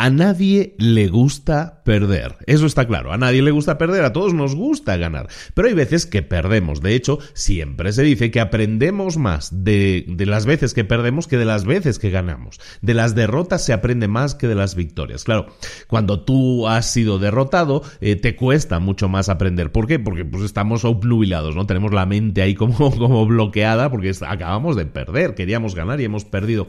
A nadie le gusta perder. Eso está claro. A nadie le gusta perder. A todos nos gusta ganar. Pero hay veces que perdemos. De hecho, siempre se dice que aprendemos más de, las veces que perdemos que de las veces que ganamos. De las derrotas se aprende más que de las victorias. Claro, cuando tú has sido derrotado, eh, te cuesta mucho más aprender. ¿Por qué? Porque pues, estamos obnubilados, ¿no? Tenemos la mente ahí como, como bloqueada porque acabamos de perder. Queríamos ganar y hemos perdido.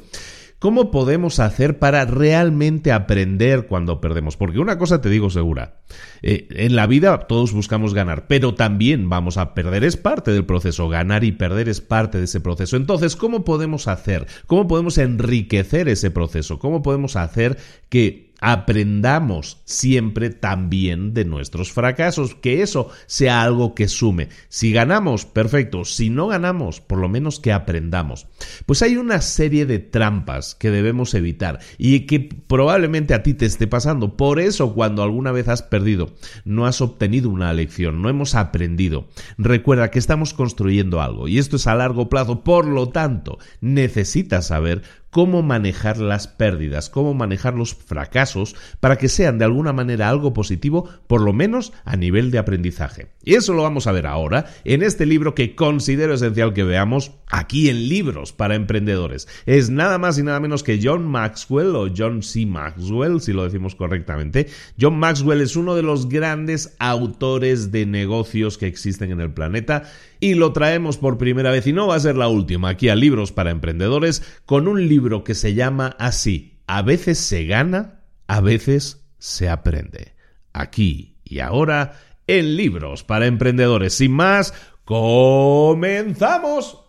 ¿Cómo podemos hacer para realmente aprender cuando perdemos? Porque una cosa te digo segura, eh, en la vida todos buscamos ganar, pero también vamos a perder, es parte del proceso, ganar y perder es parte de ese proceso. Entonces, ¿cómo podemos hacer? ¿Cómo podemos enriquecer ese proceso? ¿Cómo podemos hacer que aprendamos siempre también de nuestros fracasos, que eso sea algo que sume. Si ganamos, perfecto, si no ganamos, por lo menos que aprendamos. Pues hay una serie de trampas que debemos evitar y que probablemente a ti te esté pasando. Por eso cuando alguna vez has perdido, no has obtenido una lección, no hemos aprendido. Recuerda que estamos construyendo algo y esto es a largo plazo, por lo tanto, necesitas saber cómo manejar las pérdidas, cómo manejar los fracasos para que sean de alguna manera algo positivo, por lo menos a nivel de aprendizaje. Y eso lo vamos a ver ahora en este libro que considero esencial que veamos aquí en Libros para Emprendedores. Es nada más y nada menos que John Maxwell o John C. Maxwell, si lo decimos correctamente. John Maxwell es uno de los grandes autores de negocios que existen en el planeta y lo traemos por primera vez y no va a ser la última aquí a Libros para Emprendedores con un libro que se llama así, A veces se gana, a veces se aprende. Aquí y ahora en Libros para Emprendedores. Sin más, comenzamos.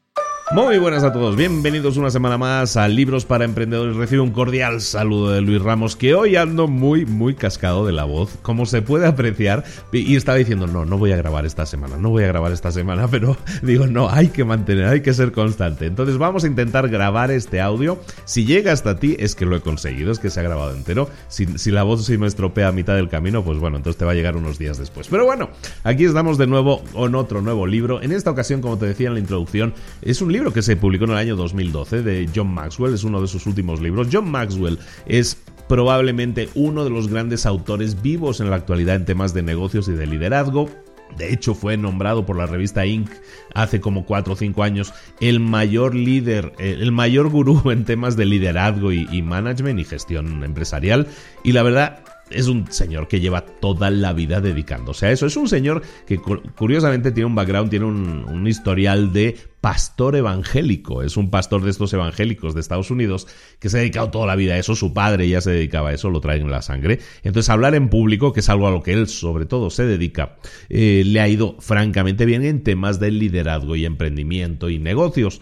Muy buenas a todos, bienvenidos una semana más a Libros para Emprendedores. Recibe un cordial saludo de Luis Ramos, que hoy ando muy, muy cascado de la voz, como se puede apreciar. Y estaba diciendo, no, no voy a grabar esta semana, no voy a grabar esta semana, pero digo, no, hay que mantener, hay que ser constante. Entonces vamos a intentar grabar este audio. Si llega hasta ti, es que lo he conseguido, es que se ha grabado entero. Si, si la voz se me estropea a mitad del camino, pues bueno, entonces te va a llegar unos días después. Pero bueno, aquí estamos de nuevo con otro nuevo libro. En esta ocasión, como te decía en la introducción, es un libro libro que se publicó en el año 2012 de John Maxwell, es uno de sus últimos libros. John Maxwell es probablemente uno de los grandes autores vivos en la actualidad en temas de negocios y de liderazgo. De hecho, fue nombrado por la revista Inc. hace como 4 o 5 años el mayor líder, eh, el mayor gurú en temas de liderazgo y, y management y gestión empresarial. Y la verdad, es un señor que lleva toda la vida dedicándose a eso. Es un señor que curiosamente tiene un background, tiene un, historial de pastor evangélico. Es un pastor de estos evangélicos de Estados Unidos que se ha dedicado toda la vida a eso. Su padre ya se dedicaba a eso, lo trae en la sangre. Entonces hablar en público, que es algo a lo que él sobre todo se dedica, eh, le ha ido francamente bien en temas de liderazgo y emprendimiento y negocios.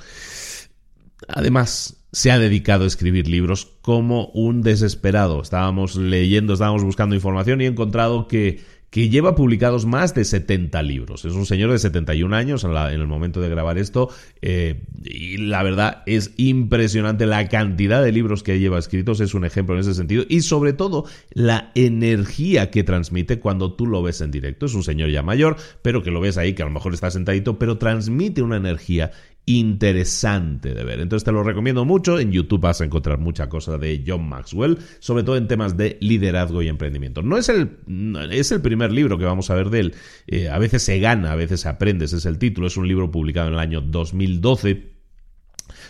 Además, se ha dedicado a escribir libros como un desesperado. Estábamos leyendo, estábamos buscando información y he encontrado que, que lleva publicados más de 70 libros. Es un señor de 71 años en, en el momento de grabar esto eh, y la verdad es impresionante la cantidad de libros que lleva escritos. Es un ejemplo en ese sentido y sobre todo la energía que transmite cuando tú lo ves en directo. Es un señor ya mayor, pero que lo ves ahí, que a lo mejor está sentadito, pero transmite una energía interesante de ver. Entonces te lo recomiendo mucho. En YouTube vas a encontrar mucha cosa de John Maxwell, sobre todo en temas de liderazgo y emprendimiento. No es el, es el primer libro que vamos a ver de él. Eh, a veces se gana, a veces se aprende, ese es el título. Es un libro publicado en el año 2012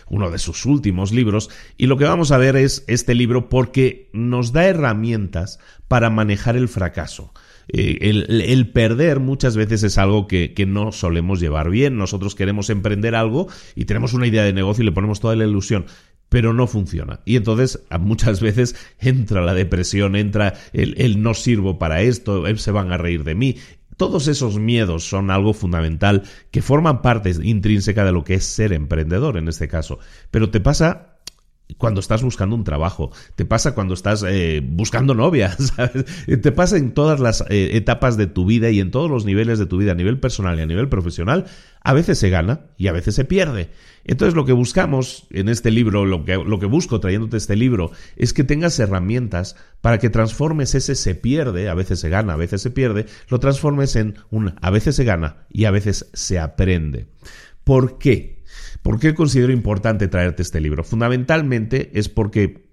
uno de sus últimos libros, y lo que vamos a ver es este libro porque nos da herramientas para manejar el fracaso. Eh, el, perder muchas veces es algo que, que, no solemos llevar bien. Nosotros queremos emprender algo y tenemos una idea de negocio y le ponemos toda la ilusión pero no funciona. Y entonces muchas veces entra la depresión, entra el, no sirvo para esto, eh, se van a reír de mí. Todos esos miedos son algo fundamental que forman parte intrínseca de lo que es ser emprendedor en este caso. Pero te pasa cuando estás buscando un trabajo, te pasa cuando estás eh, buscando novia, ¿sabes? te pasa en todas las eh, etapas de tu vida y en todos los niveles de tu vida, a nivel personal y a nivel profesional, a veces se gana y a veces se pierde. Entonces lo que buscamos en este libro, lo que, lo que busco trayéndote este libro, es que tengas herramientas para que transformes ese se pierde, a veces se gana, a veces se pierde, lo transformes en un a veces se gana y a veces se aprende. ¿Por qué? ¿Por qué considero importante traerte este libro? Fundamentalmente es porque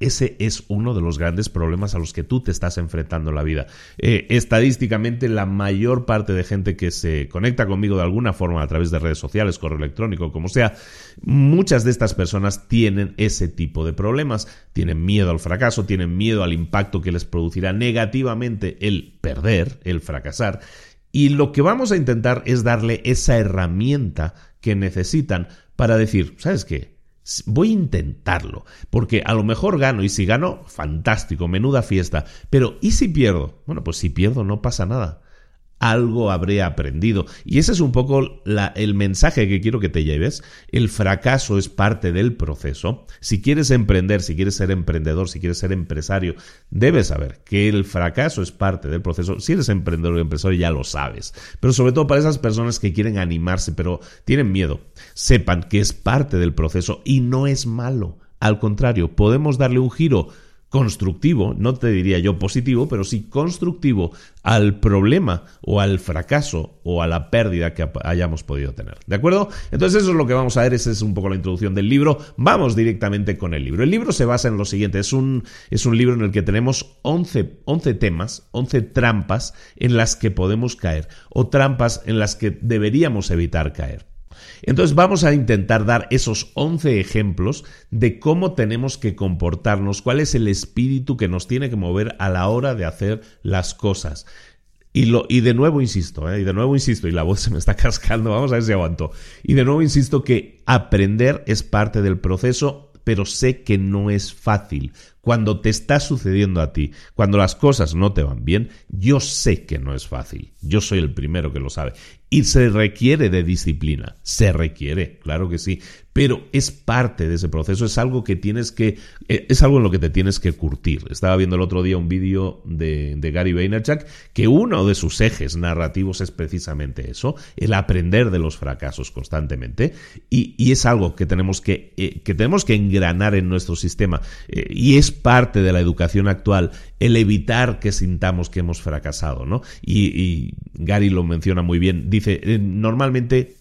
ese es uno de los grandes problemas a los que tú te estás enfrentando en la vida. Eh, estadísticamente, la mayor parte de gente que se conecta conmigo de alguna forma a través de redes sociales, correo electrónico, como sea, muchas de estas personas tienen ese tipo de problemas. Tienen miedo al fracaso, tienen miedo al impacto que les producirá negativamente el perder, el fracasar. Y lo que vamos a intentar es darle esa herramienta que necesitan para decir, ¿sabes qué? Voy a intentarlo, porque a lo mejor gano y si gano, fantástico, menuda fiesta, pero ¿y si pierdo? Bueno, pues si pierdo no pasa nada algo habré aprendido. Y ese es un poco el mensaje que quiero que te lleves. El fracaso es parte del proceso. Si quieres emprender, si quieres ser emprendedor, si quieres ser empresario, debes saber que el fracaso es parte del proceso. Si eres emprendedor o empresario, ya lo sabes. Pero sobre todo para esas personas que quieren animarse, pero tienen miedo, sepan que es parte del proceso y no es malo. Al contrario, podemos darle un giro constructivo, no te diría yo positivo, pero sí constructivo al problema o al fracaso o a la pérdida que hayamos podido tener. ¿De acuerdo? Entonces eso es lo que vamos a ver, esa es un poco la introducción del libro. Vamos directamente con el libro. El libro se basa en lo siguiente, es un, es un libro en el que tenemos 11, 11 temas, 11 trampas en las que podemos caer o trampas en las que deberíamos evitar caer. Entonces vamos a intentar dar esos 11 ejemplos de cómo tenemos que comportarnos, cuál es el espíritu que nos tiene que mover a la hora de hacer las cosas. Y, lo, y de nuevo insisto, ¿eh? y de nuevo insisto, y la voz se me está cascando, vamos a ver si aguanto. Y de nuevo insisto que aprender es parte del proceso pero sé que no es fácil. Cuando te está sucediendo a ti, cuando las cosas no te van bien, yo sé que no es fácil. Yo soy el primero que lo sabe. Y se requiere de disciplina, se requiere, claro que sí, pero es parte de ese proceso, es algo que tienes que, eh, es algo en lo que te tienes que curtir. Estaba viendo el otro día un vídeo de, Gary Vaynerchuk que uno de sus ejes narrativos es precisamente eso, el aprender de los fracasos constantemente, y, es algo que tenemos que, eh, que tenemos que engranar en nuestro sistema, eh, y es parte de la educación actual el evitar que sintamos que hemos fracasado, ¿no? Y, y Gary lo menciona muy bien Dice, normalmente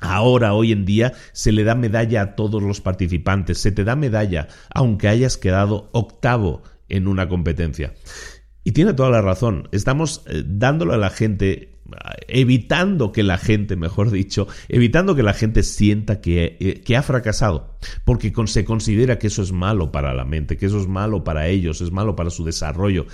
Ahora, hoy en día, se le da medalla a todos los participantes, se te da medalla aunque hayas quedado octavo en una competencia. Y tiene toda la razón, estamos eh, dándolo a la gente, evitando que la gente, mejor dicho, evitando que la gente sienta que, eh, que ha fracasado, porque se considera que eso es malo para la mente, que eso es malo para ellos, es malo para su desarrollo.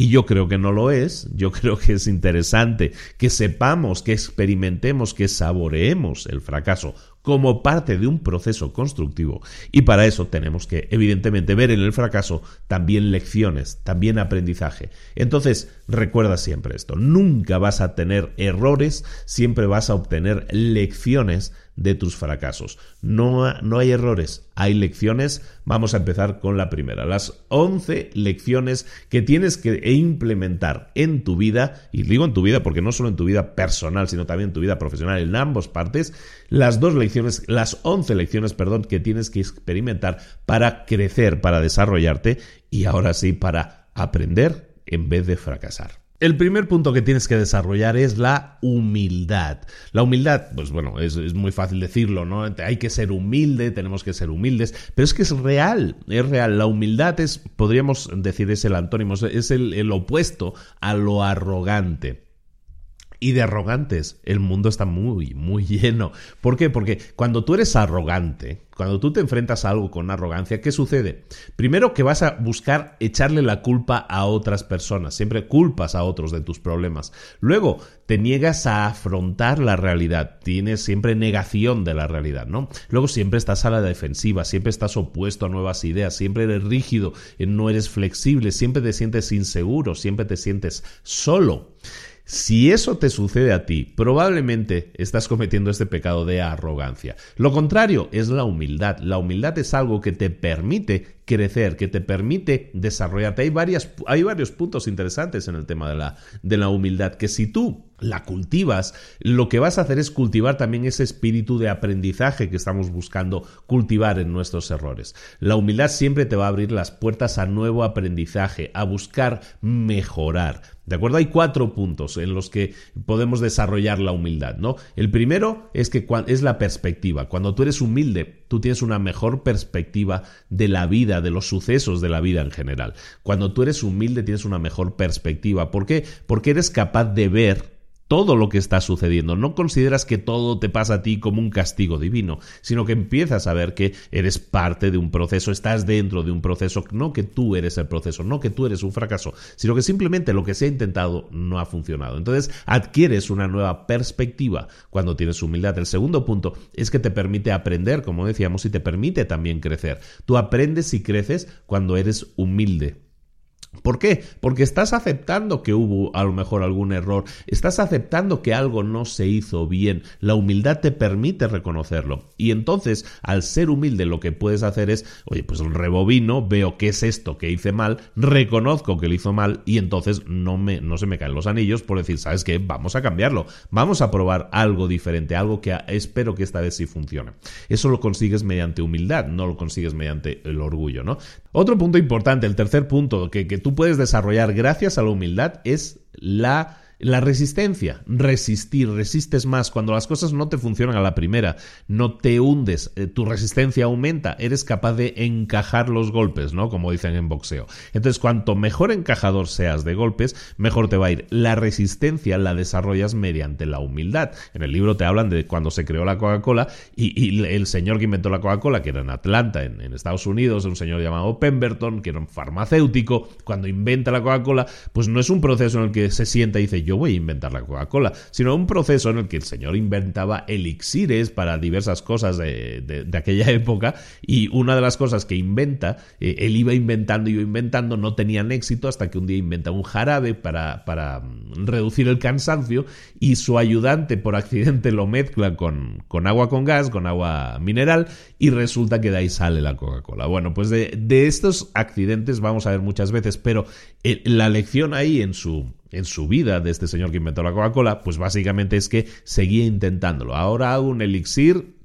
Y yo creo que no lo es, yo creo que es interesante que sepamos, que experimentemos, que saboreemos el fracaso como parte de un proceso constructivo. Y para eso tenemos que, evidentemente, ver en el fracaso también lecciones, también aprendizaje. Entonces, recuerda siempre esto, nunca vas a tener errores, siempre vas a obtener lecciones de tus fracasos. No, no hay errores, hay lecciones. Vamos a empezar con la primera. Las 11 lecciones que tienes que implementar en tu vida, y digo en tu vida porque no solo en tu vida personal, sino también en tu vida profesional, en ambas partes, las dos lecciones, las 11 lecciones, perdón, que tienes que experimentar para crecer, para desarrollarte y ahora sí para aprender en vez de fracasar. El primer punto que tienes que desarrollar es la humildad. La humildad, pues bueno, es, muy fácil decirlo, ¿no? Hay que ser humilde, tenemos que ser humildes, pero es que es real, es real. La humildad es, podríamos decir, es el antónimo, es el, el opuesto a lo arrogante y de arrogantes. El mundo está muy, muy lleno. ¿Por qué? Porque cuando tú eres arrogante, cuando tú te enfrentas a algo con arrogancia, ¿qué sucede? Primero que vas a buscar echarle la culpa a otras personas, siempre culpas a otros de tus problemas. Luego te niegas a afrontar la realidad, tienes siempre negación de la realidad, ¿no? Luego siempre estás a la defensiva, siempre estás opuesto a nuevas ideas, siempre eres rígido, no eres flexible, siempre te sientes inseguro, siempre te sientes solo. Si eso te sucede a ti, probablemente estás cometiendo este pecado de arrogancia. Lo contrario es la humildad. La humildad es algo que te permite crecer, que te permite desarrollarte. Hay, varias, hay varios puntos interesantes en el tema de la, de la humildad, que si tú la cultivas, lo que vas a hacer es cultivar también ese espíritu de aprendizaje que estamos buscando cultivar en nuestros errores. La humildad siempre te va a abrir las puertas a nuevo aprendizaje, a buscar mejorar. ¿De acuerdo? Hay cuatro puntos en los que podemos desarrollar la humildad, ¿no? El primero es que es la perspectiva. Cuando tú eres humilde, tú tienes una mejor perspectiva de la vida, de los sucesos de la vida en general. Cuando tú eres humilde, tienes una mejor perspectiva. ¿Por qué? Porque eres capaz de ver todo lo que está sucediendo. No consideras que todo te pasa a ti como un castigo divino, sino que empiezas a ver que eres parte de un proceso, estás dentro de un proceso, no que tú eres el proceso, no que tú eres un fracaso, sino que simplemente lo que se ha intentado no ha funcionado. Entonces adquieres una nueva perspectiva cuando tienes humildad. El segundo punto es que te permite aprender, como decíamos, y te permite también crecer. Tú aprendes y creces cuando eres humilde. ¿Por qué? Porque estás aceptando que hubo a lo mejor algún error, estás aceptando que algo no se hizo bien, la humildad te permite reconocerlo. Y entonces, al ser humilde, lo que puedes hacer es, oye, pues rebobino, veo qué es esto que hice mal, reconozco que lo hizo mal y entonces no, me, no se me caen los anillos por decir, ¿sabes qué? Vamos a cambiarlo, vamos a probar algo diferente, algo que espero que esta vez sí funcione. Eso lo consigues mediante humildad, no lo consigues mediante el orgullo, ¿no? Otro punto importante, el tercer punto que, que tú puedes desarrollar gracias a la humildad es la la resistencia, resistir, resistes más. Cuando las cosas no te funcionan a la primera, no te hundes, eh, tu resistencia aumenta, eres capaz de encajar los golpes, ¿no? Como dicen en boxeo. Entonces, cuanto mejor encajador seas de golpes, mejor te va a ir. La resistencia la desarrollas mediante la humildad. En el libro te hablan de cuando se creó la Coca-Cola y, el señor que inventó la Coca-Cola, que era en Atlanta, en, en Estados Unidos, un señor llamado Pemberton, que era un farmacéutico, cuando inventa la Coca-Cola, pues no es un proceso en el que se sienta y dice yo voy a inventar la Coca-Cola, sino un proceso en el que el señor inventaba elixires para diversas cosas de, aquella época y una de las cosas que inventa, eh, él iba inventando y iba inventando, no tenían éxito hasta que un día inventa un jarabe para, para mm, reducir el cansancio y su ayudante por accidente lo mezcla con, con agua con gas, con agua mineral y resulta que de ahí sale la Coca-Cola. Bueno, pues de, de estos accidentes vamos a ver muchas veces, pero eh, la lección ahí en su, en su vida de este señor que inventó la Coca-Cola, pues básicamente es que seguía intentándolo. Ahora hago un elixir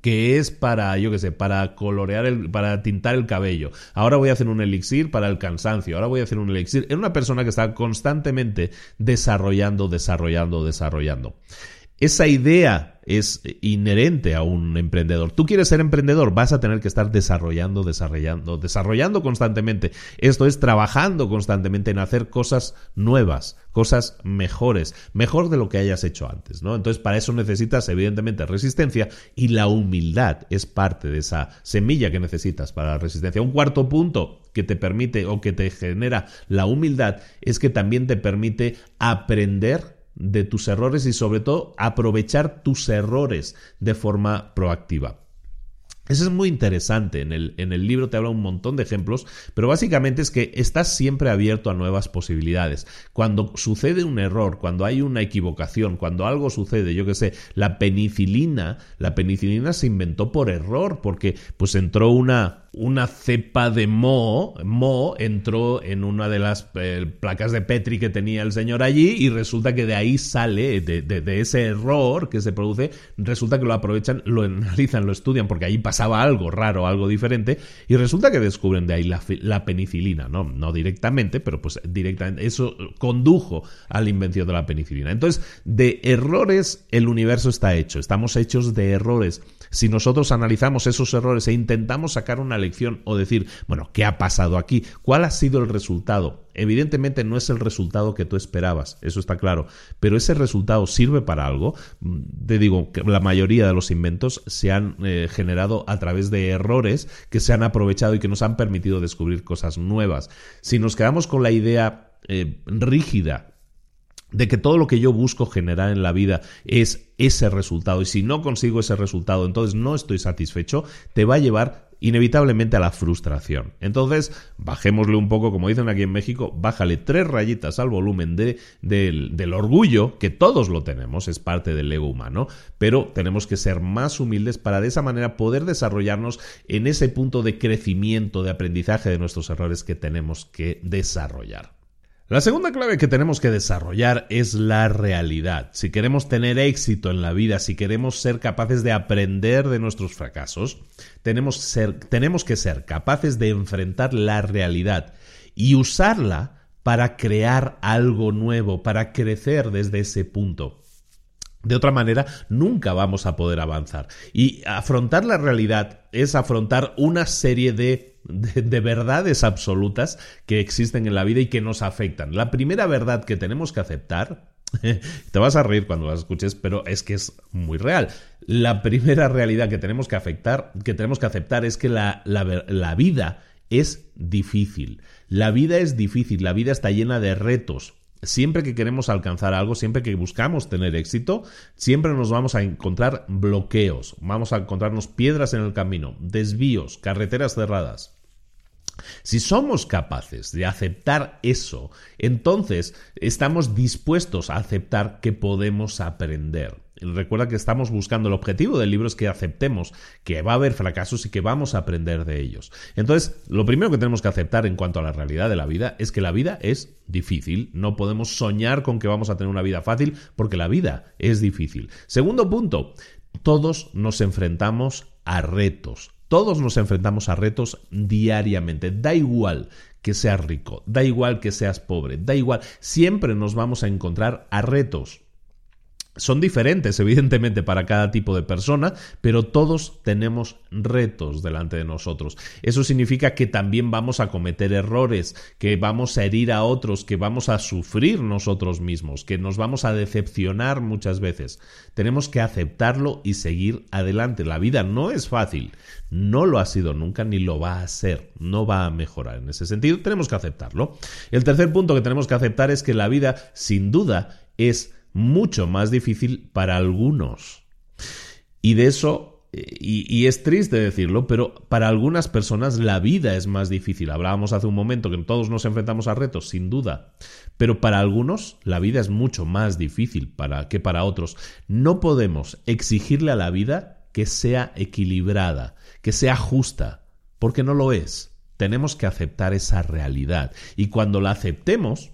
que es para, yo qué sé, para colorear, el, para tintar el cabello. Ahora voy a hacer un elixir para el cansancio. Ahora voy a hacer un elixir. Era una persona que está constantemente desarrollando, desarrollando, desarrollando. Esa idea es inherente a un emprendedor. Tú quieres ser emprendedor, vas a tener que estar desarrollando, desarrollando, desarrollando constantemente. Esto es trabajando constantemente en hacer cosas nuevas, cosas mejores, mejor de lo que hayas hecho antes, ¿no? Entonces, para eso necesitas evidentemente resistencia y la humildad es parte de esa semilla que necesitas para la resistencia. Un cuarto punto que te permite o que te genera la humildad es que también te permite aprender de tus errores y sobre todo aprovechar tus errores de forma proactiva. Eso es muy interesante. En el, en el, libro te habla un montón de ejemplos, pero básicamente es que estás siempre abierto a nuevas posibilidades. Cuando sucede un error, cuando hay una equivocación, cuando algo sucede, yo que sé, la penicilina, la penicilina se inventó por error, porque pues entró una, una cepa de moho entró en una de las eh, placas de Petri que tenía el señor allí y resulta que de ahí sale, de, ese error que se produce, resulta que lo aprovechan, lo analizan, lo estudian porque ahí pasaba algo raro, algo diferente y resulta que descubren de ahí la, la penicilina, ¿no? No directamente, pero pues directamente eso condujo a la invención de la penicilina. Entonces, de errores el universo está hecho, estamos hechos de errores. Si nosotros analizamos esos errores e intentamos sacar una lección o decir, bueno, ¿qué ha pasado aquí? ¿Cuál ha sido el resultado? Evidentemente no es el resultado que tú esperabas, eso está claro, pero ese resultado sirve para algo. Te digo que la mayoría de los inventos se han eh, generado a través de errores que se han aprovechado y que nos han permitido descubrir cosas nuevas. Si nos quedamos con la idea eh, rígida de que todo lo que yo busco generar en la vida es ese resultado y si no consigo ese resultado entonces no estoy satisfecho, te va a llevar inevitablemente a la frustración. Entonces, bajémosle un poco, como dicen aquí en México, bájale tres rayitas al volumen de, del, del orgullo, que todos lo tenemos, es parte del ego humano, pero tenemos que ser más humildes para de esa manera poder desarrollarnos en ese punto de crecimiento, de aprendizaje de nuestros errores que tenemos que desarrollar. La segunda clave que tenemos que desarrollar es la realidad. Si queremos tener éxito en la vida, si queremos ser capaces de aprender de nuestros fracasos, tenemos, que ser capaces de enfrentar la realidad y usarla para crear algo nuevo, para crecer desde ese punto. De otra manera, nunca vamos a poder avanzar. Y afrontar la realidad es afrontar una serie de de, verdades absolutas que existen en la vida y que nos afectan. La primera verdad que tenemos que aceptar, te vas a reír cuando la escuches, pero es que es muy real. La primera realidad que tenemos que, afectar, que, tenemos que aceptar es que la, la vida es difícil. La vida es difícil, la vida está llena de retos, Siempre que queremos alcanzar algo, siempre que buscamos tener éxito, siempre nos vamos a encontrar bloqueos, vamos a encontrarnos piedras en el camino, desvíos, carreteras cerradas. Si somos capaces de aceptar eso, entonces estamos dispuestos a aceptar que podemos aprender. Recuerda que estamos buscando el objetivo del libro es que aceptemos que va a haber fracasos y que vamos a aprender de ellos. Entonces, lo primero que tenemos que aceptar en cuanto a la realidad de la vida es que la vida es difícil. No podemos soñar con que vamos a tener una vida fácil porque la vida es difícil. Segundo punto, todos nos enfrentamos a retos. Todos nos enfrentamos a retos diariamente. Da igual que seas rico, da igual que seas pobre, da igual. Siempre nos vamos a encontrar a retos. Son diferentes, evidentemente, para cada tipo de persona, pero todos tenemos retos delante de nosotros. Eso significa que también vamos a cometer errores, que vamos a herir a otros, que vamos a sufrir nosotros mismos, que nos vamos a decepcionar muchas veces. Tenemos que aceptarlo y seguir adelante. La vida no es fácil, no lo ha sido nunca ni lo va a ser, no va a mejorar. En ese sentido, tenemos que aceptarlo. El tercer punto que tenemos que aceptar es que la vida, sin duda, es mucho más difícil para algunos. Y de eso, y, es triste decirlo, pero para algunas personas la vida es más difícil. Hablábamos hace un momento que todos nos enfrentamos a retos, sin duda, pero para algunos la vida es mucho más difícil para, que para otros. No podemos exigirle a la vida que sea equilibrada, que sea justa, porque no lo es. Tenemos que aceptar esa realidad. Y cuando la aceptemos,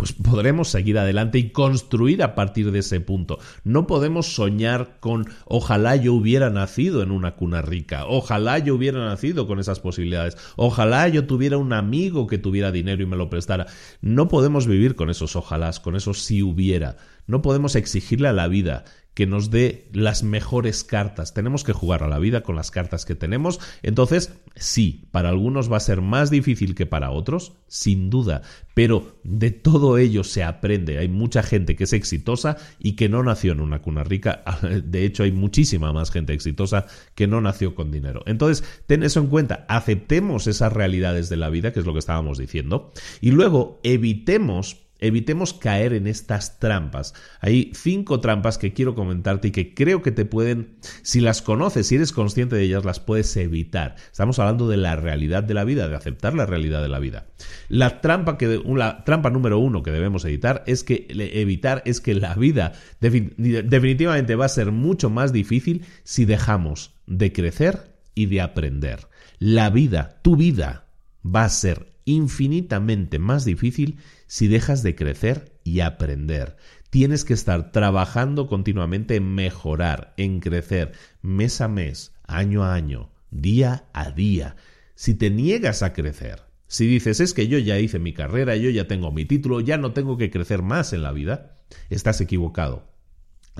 pues podremos seguir adelante y construir a partir de ese punto. No podemos soñar con ojalá yo hubiera nacido en una cuna rica, ojalá yo hubiera nacido con esas posibilidades, ojalá yo tuviera un amigo que tuviera dinero y me lo prestara. No podemos vivir con esos ojalás, con esos si hubiera. No podemos exigirle a la vida que nos dé las mejores cartas. Tenemos que jugar a la vida con las cartas que tenemos. Entonces, sí, para algunos va a ser más difícil que para otros, sin duda, pero de todo ello se aprende. Hay mucha gente que es exitosa y que no nació en una cuna rica. De hecho, hay muchísima más gente exitosa que no nació con dinero. Entonces, ten eso en cuenta. Aceptemos esas realidades de la vida, que es lo que estábamos diciendo, y luego evitemos Evitemos caer en estas trampas. Hay cinco trampas que quiero comentarte y que creo que te pueden, si las conoces, si eres consciente de ellas, las puedes evitar. Estamos hablando de la realidad de la vida, de aceptar la realidad de la vida. La trampa, que, la trampa número uno que debemos evitar es que, evitar es que la vida definitivamente va a ser mucho más difícil si dejamos de crecer y de aprender. La vida, tu vida, va a ser infinitamente más difícil si dejas de crecer y aprender. Tienes que estar trabajando continuamente en mejorar, en crecer, mes a mes, año a año, día a día. Si te niegas a crecer, si dices es que yo ya hice mi carrera, yo ya tengo mi título, ya no tengo que crecer más en la vida, estás equivocado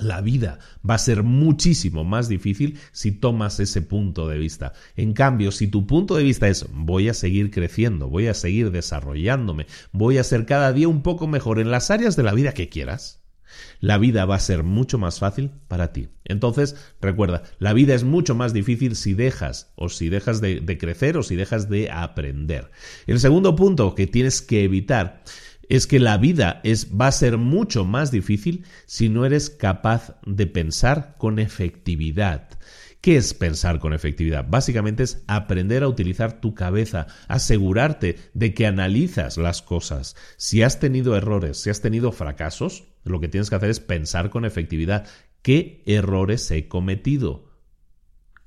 la vida va a ser muchísimo más difícil si tomas ese punto de vista. En cambio, si tu punto de vista es voy a seguir creciendo, voy a seguir desarrollándome, voy a ser cada día un poco mejor en las áreas de la vida que quieras, la vida va a ser mucho más fácil para ti. Entonces, recuerda, la vida es mucho más difícil si dejas o si dejas de, crecer o si dejas de aprender. El segundo punto que tienes que evitar es que la vida es, va a ser mucho más difícil si no eres capaz de pensar con efectividad. ¿Qué es pensar con efectividad? Básicamente es aprender a utilizar tu cabeza, asegurarte de que analizas las cosas. Si has tenido errores, si has tenido fracasos, lo que tienes que hacer es pensar con efectividad. ¿Qué errores he cometido?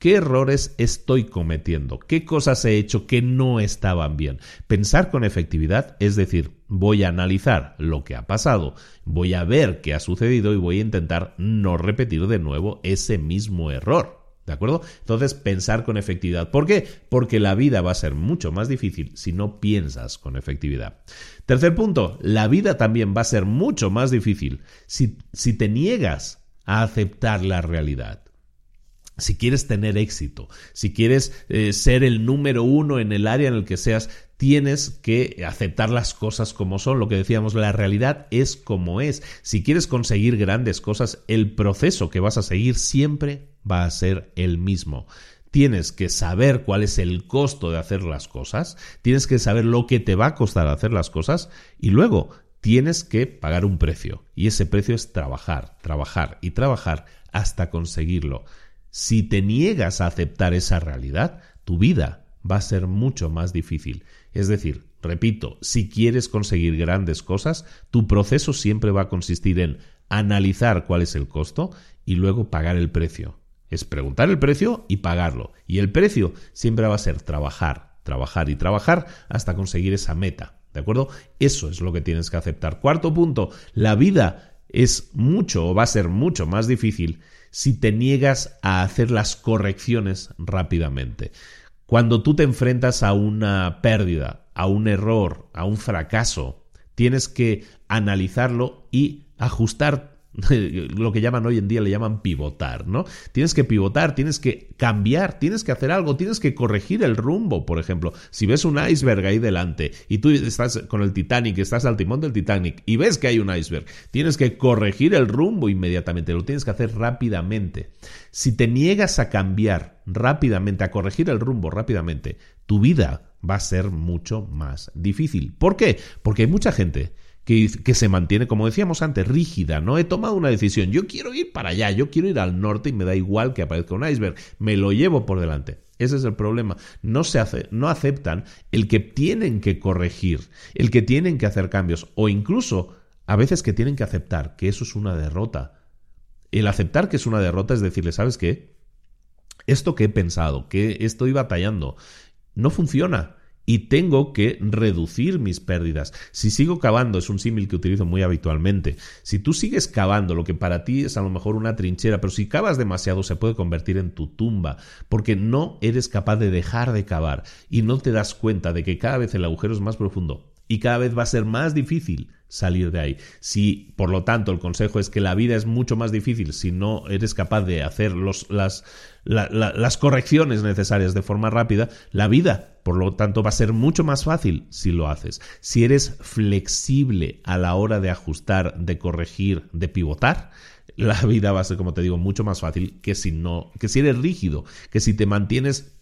¿Qué errores estoy cometiendo? ¿Qué cosas he hecho que no estaban bien? Pensar con efectividad es decir, voy a analizar lo que ha pasado, voy a ver qué ha sucedido y voy a intentar no repetir de nuevo ese mismo error. ¿De acuerdo? Entonces, pensar con efectividad. ¿Por qué? Porque la vida va a ser mucho más difícil si no piensas con efectividad. Tercer punto, la vida también va a ser mucho más difícil si, si te niegas a aceptar la realidad. Si quieres tener éxito, si quieres eh, ser el número uno en el área en el que seas, tienes que aceptar las cosas como son. Lo que decíamos, la realidad es como es. Si quieres conseguir grandes cosas, el proceso que vas a seguir siempre va a ser el mismo. Tienes que saber cuál es el costo de hacer las cosas, tienes que saber lo que te va a costar hacer las cosas y luego tienes que pagar un precio. Y ese precio es trabajar, trabajar y trabajar hasta conseguirlo. Si te niegas a aceptar esa realidad, tu vida va a ser mucho más difícil. Es decir, repito, si quieres conseguir grandes cosas, tu proceso siempre va a consistir en analizar cuál es el costo y luego pagar el precio. Es preguntar el precio y pagarlo. Y el precio siempre va a ser trabajar, trabajar y trabajar hasta conseguir esa meta. ¿De acuerdo? Eso es lo que tienes que aceptar. Cuarto punto, la vida es mucho o va a ser mucho más difícil si te niegas a hacer las correcciones rápidamente. Cuando tú te enfrentas a una pérdida, a un error, a un fracaso, tienes que analizarlo y ajustar lo que llaman hoy en día le llaman pivotar, ¿no? Tienes que pivotar, tienes que cambiar, tienes que hacer algo, tienes que corregir el rumbo, por ejemplo. Si ves un iceberg ahí delante y tú estás con el Titanic, estás al timón del Titanic y ves que hay un iceberg, tienes que corregir el rumbo inmediatamente, lo tienes que hacer rápidamente. Si te niegas a cambiar rápidamente, a corregir el rumbo rápidamente, tu vida va a ser mucho más difícil. ¿Por qué? Porque hay mucha gente que, se mantiene, como decíamos antes, rígida. No he tomado una decisión. Yo quiero ir para allá, yo quiero ir al norte y me da igual que aparezca un iceberg. Me lo llevo por delante. Ese es el problema. No, se hace, no aceptan el que tienen que corregir, el que tienen que hacer cambios o incluso a veces que tienen que aceptar que eso es una derrota. El aceptar que es una derrota es decirle, ¿sabes qué? Esto que he pensado, que estoy batallando, no funciona y tengo que reducir mis pérdidas. Si sigo cavando, es un símil que utilizo muy habitualmente, si tú sigues cavando lo que para ti es a lo mejor una trinchera, pero si cavas demasiado se puede convertir en tu tumba, porque no eres capaz de dejar de cavar y no te das cuenta de que cada vez el agujero es más profundo y cada vez va a ser más difícil salir de ahí. Si, por lo tanto, el consejo es que la vida es mucho más difícil si no eres capaz de hacer los, las, las correcciones necesarias de forma rápida, la vida, por lo tanto, va a ser mucho más fácil si lo haces. Si eres flexible a la hora de ajustar, de corregir, de pivotar, la vida va a ser, como te digo, mucho más fácil que si no, que si eres rígido, que si te mantienes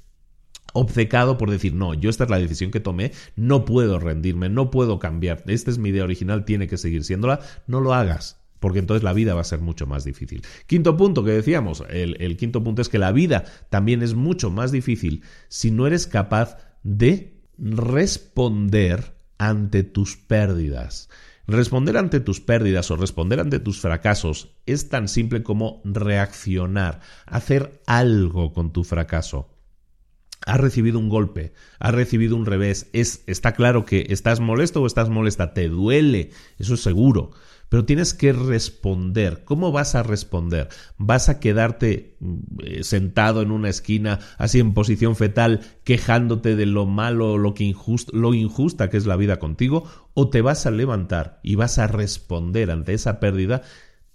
obcecado por decir, no, yo esta es la decisión que tomé, no puedo rendirme, no puedo cambiar, esta es mi idea original, tiene que seguir siéndola, no lo hagas, porque entonces la vida va a ser mucho más difícil. Quinto punto que decíamos, el, el, quinto punto es que la vida también es mucho más difícil si no eres capaz de responder ante tus pérdidas. Responder ante tus pérdidas o responder ante tus fracasos es tan simple como reaccionar, hacer algo con tu fracaso has recibido un golpe, has recibido un revés, es, está claro que estás molesto o estás molesta, te duele, eso es seguro, pero tienes que responder. ¿Cómo vas a responder? ¿Vas a quedarte eh, sentado en una esquina, así en posición fetal, quejándote de lo malo, lo, que lo injusta que es la vida contigo? ¿O te vas a levantar y vas a responder ante esa pérdida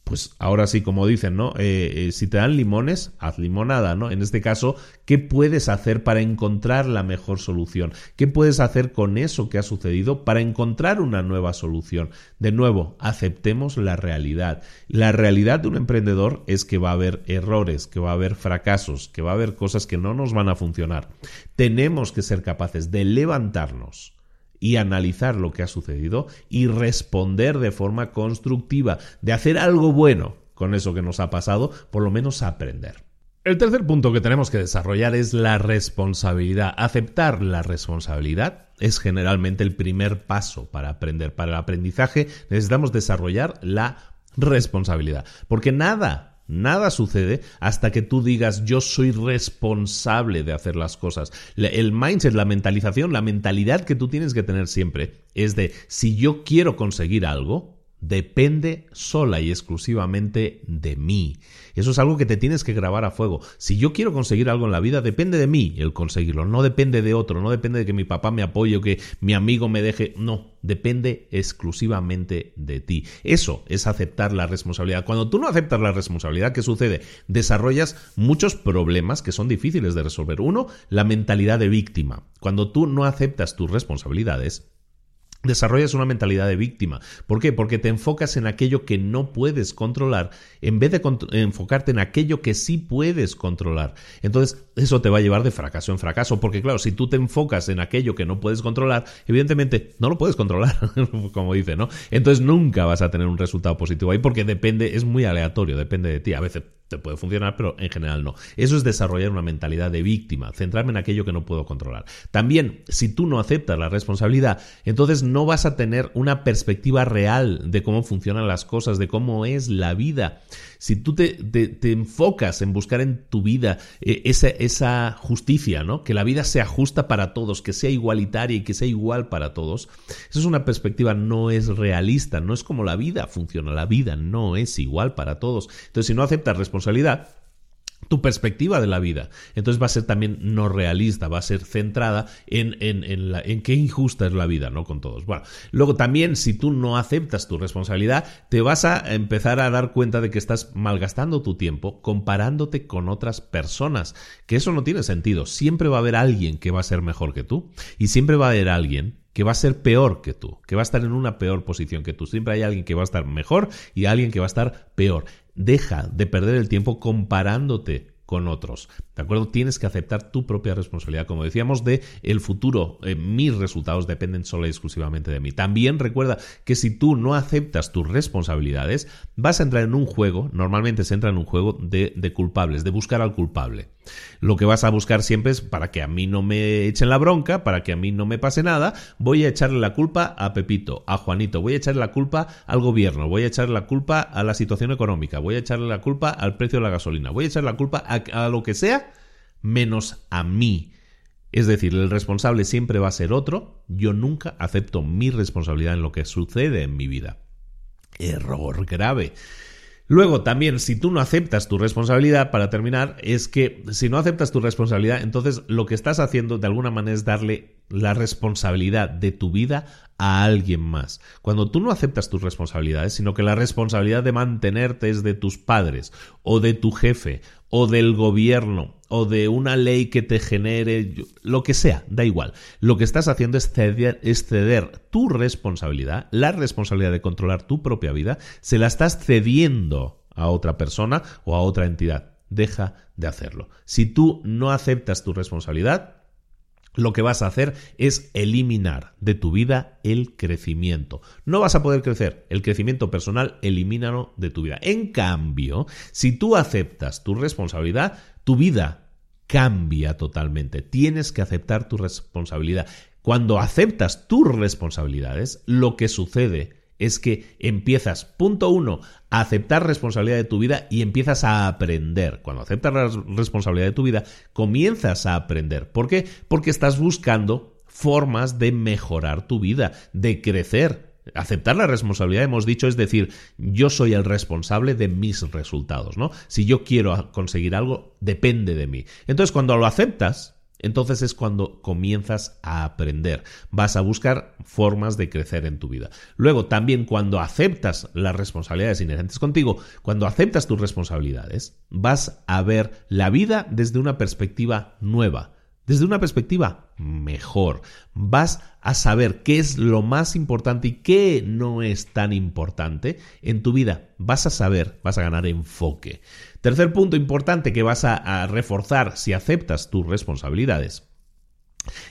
pues ahora sí, como dicen, ¿no? Eh, eh, si te dan limones, haz limonada, ¿no? En este caso, ¿qué puedes hacer para encontrar la mejor solución? ¿Qué puedes hacer con eso que ha sucedido para encontrar una nueva solución? De nuevo, aceptemos la realidad. La realidad de un emprendedor es que va a haber errores, que va a haber fracasos, que va a haber cosas que no nos van a funcionar. Tenemos que ser capaces de levantarnos y analizar lo que ha sucedido y responder de forma constructiva, de hacer algo bueno con eso que nos ha pasado, por lo menos aprender. El tercer punto que tenemos que desarrollar es la responsabilidad. Aceptar la responsabilidad es generalmente el primer paso para aprender. Para el aprendizaje necesitamos desarrollar la responsabilidad, porque nada Nada sucede hasta que tú digas yo soy responsable de hacer las cosas. El mindset, la mentalización, la mentalidad que tú tienes que tener siempre es de si yo quiero conseguir algo, depende sola y exclusivamente de mí. Eso es algo que te tienes que grabar a fuego. Si yo quiero conseguir algo en la vida, depende de mí el conseguirlo, no depende de otro, no depende de que mi papá me apoye o que mi amigo me deje, no, depende exclusivamente de ti. Eso es aceptar la responsabilidad. Cuando tú no aceptas la responsabilidad, ¿qué sucede? Desarrollas muchos problemas que son difíciles de resolver. Uno, la mentalidad de víctima. Cuando tú no aceptas tus responsabilidades, desarrollas una mentalidad de víctima. ¿Por qué? Porque te enfocas en aquello que no puedes controlar en vez de enfocarte en aquello que sí puedes controlar. Entonces, eso te va a llevar de fracaso en fracaso, porque claro, si tú te enfocas en aquello que no puedes controlar, evidentemente no lo puedes controlar, como dice, ¿no? Entonces nunca vas a tener un resultado positivo ahí porque depende, es muy aleatorio, depende de ti. A veces te puede funcionar, pero en general no. Eso es desarrollar una mentalidad de víctima, centrarme en aquello que no puedo controlar. También, si tú no aceptas la responsabilidad, entonces no vas a tener una perspectiva real de cómo funcionan las cosas, de cómo es la vida. Si tú te, enfocas en buscar en tu vida eh, esa, esa justicia, ¿no? Que la vida sea justa para todos, que sea igualitaria y que sea igual para todos, eso es una perspectiva no es realista, no es como la vida funciona, la vida no es igual para todos. Entonces, si no aceptas responsabilidad, tu perspectiva de la vida. Entonces va a ser también no realista, va a ser centrada en, en, en, qué injusta es la vida, ¿no? Con todos. Bueno, luego también si tú no aceptas tu responsabilidad, te vas a empezar a dar cuenta de que estás malgastando tu tiempo comparándote con otras personas, que eso no tiene sentido. Siempre va a haber alguien que va a ser mejor que tú y siempre va a haber alguien que va a ser peor que tú, que va a estar en una peor posición que tú. Siempre hay alguien que va a estar mejor y alguien que va a estar peor. Deja de perder el tiempo comparándote con otros. ¿De acuerdo? Tienes que aceptar tu propia responsabilidad. Como decíamos, de el futuro, eh, mis resultados dependen solo y exclusivamente de mí. También recuerda que si tú no aceptas tus responsabilidades, vas a entrar en un juego, normalmente se entra en un juego de, de culpables, de buscar al culpable. Lo que vas a buscar siempre es para que a mí no me echen la bronca, para que a mí no me pase nada, voy a echarle la culpa a Pepito, a Juanito, voy a echarle la culpa al gobierno, voy a echarle la culpa a la situación económica, voy a echarle la culpa al precio de la gasolina, voy a echarle la culpa a, a lo que sea menos a mí. Es decir, el responsable siempre va a ser otro, yo nunca acepto mi responsabilidad en lo que sucede en mi vida. Error grave. Luego, también, si tú no aceptas tu responsabilidad, para terminar, es que si no aceptas tu responsabilidad, entonces lo que estás haciendo de alguna manera es darle la responsabilidad de tu vida a alguien más. Cuando tú no aceptas tus responsabilidades, sino que la responsabilidad de mantenerte es de tus padres, o de tu jefe, o del gobierno, o de una ley que te genere, lo que sea, da igual. Lo que estás haciendo es ceder, es ceder tu responsabilidad, la responsabilidad de controlar tu propia vida, se la estás cediendo a otra persona o a otra entidad. Deja de hacerlo. Si tú no aceptas tu responsabilidad, lo que vas a hacer es eliminar de tu vida el crecimiento. No vas a poder crecer. El crecimiento personal, elimínalo de tu vida. En cambio, si tú aceptas tu responsabilidad, tu vida cambia totalmente. Tienes que aceptar tu responsabilidad. Cuando aceptas tus responsabilidades, lo que sucede es que empiezas, punto uno, a aceptar responsabilidad de tu vida y empiezas a aprender. Cuando aceptas la responsabilidad de tu vida, comienzas a aprender. ¿Por qué? Porque estás buscando formas de mejorar tu vida, de crecer. Aceptar la responsabilidad, hemos dicho, es decir, yo soy el responsable de mis resultados, ¿no? Si yo quiero conseguir algo, depende de mí. Entonces, cuando lo aceptas, entonces es cuando comienzas a aprender. Vas a buscar formas de crecer en tu vida. Luego, también cuando aceptas las responsabilidades inherentes contigo, cuando aceptas tus responsabilidades, vas a ver la vida desde una perspectiva nueva desde una perspectiva mejor. Vas a saber qué es lo más importante y qué no es tan importante en tu vida. Vas a saber, vas a ganar enfoque. Tercer punto importante que vas a, reforzar si aceptas tus responsabilidades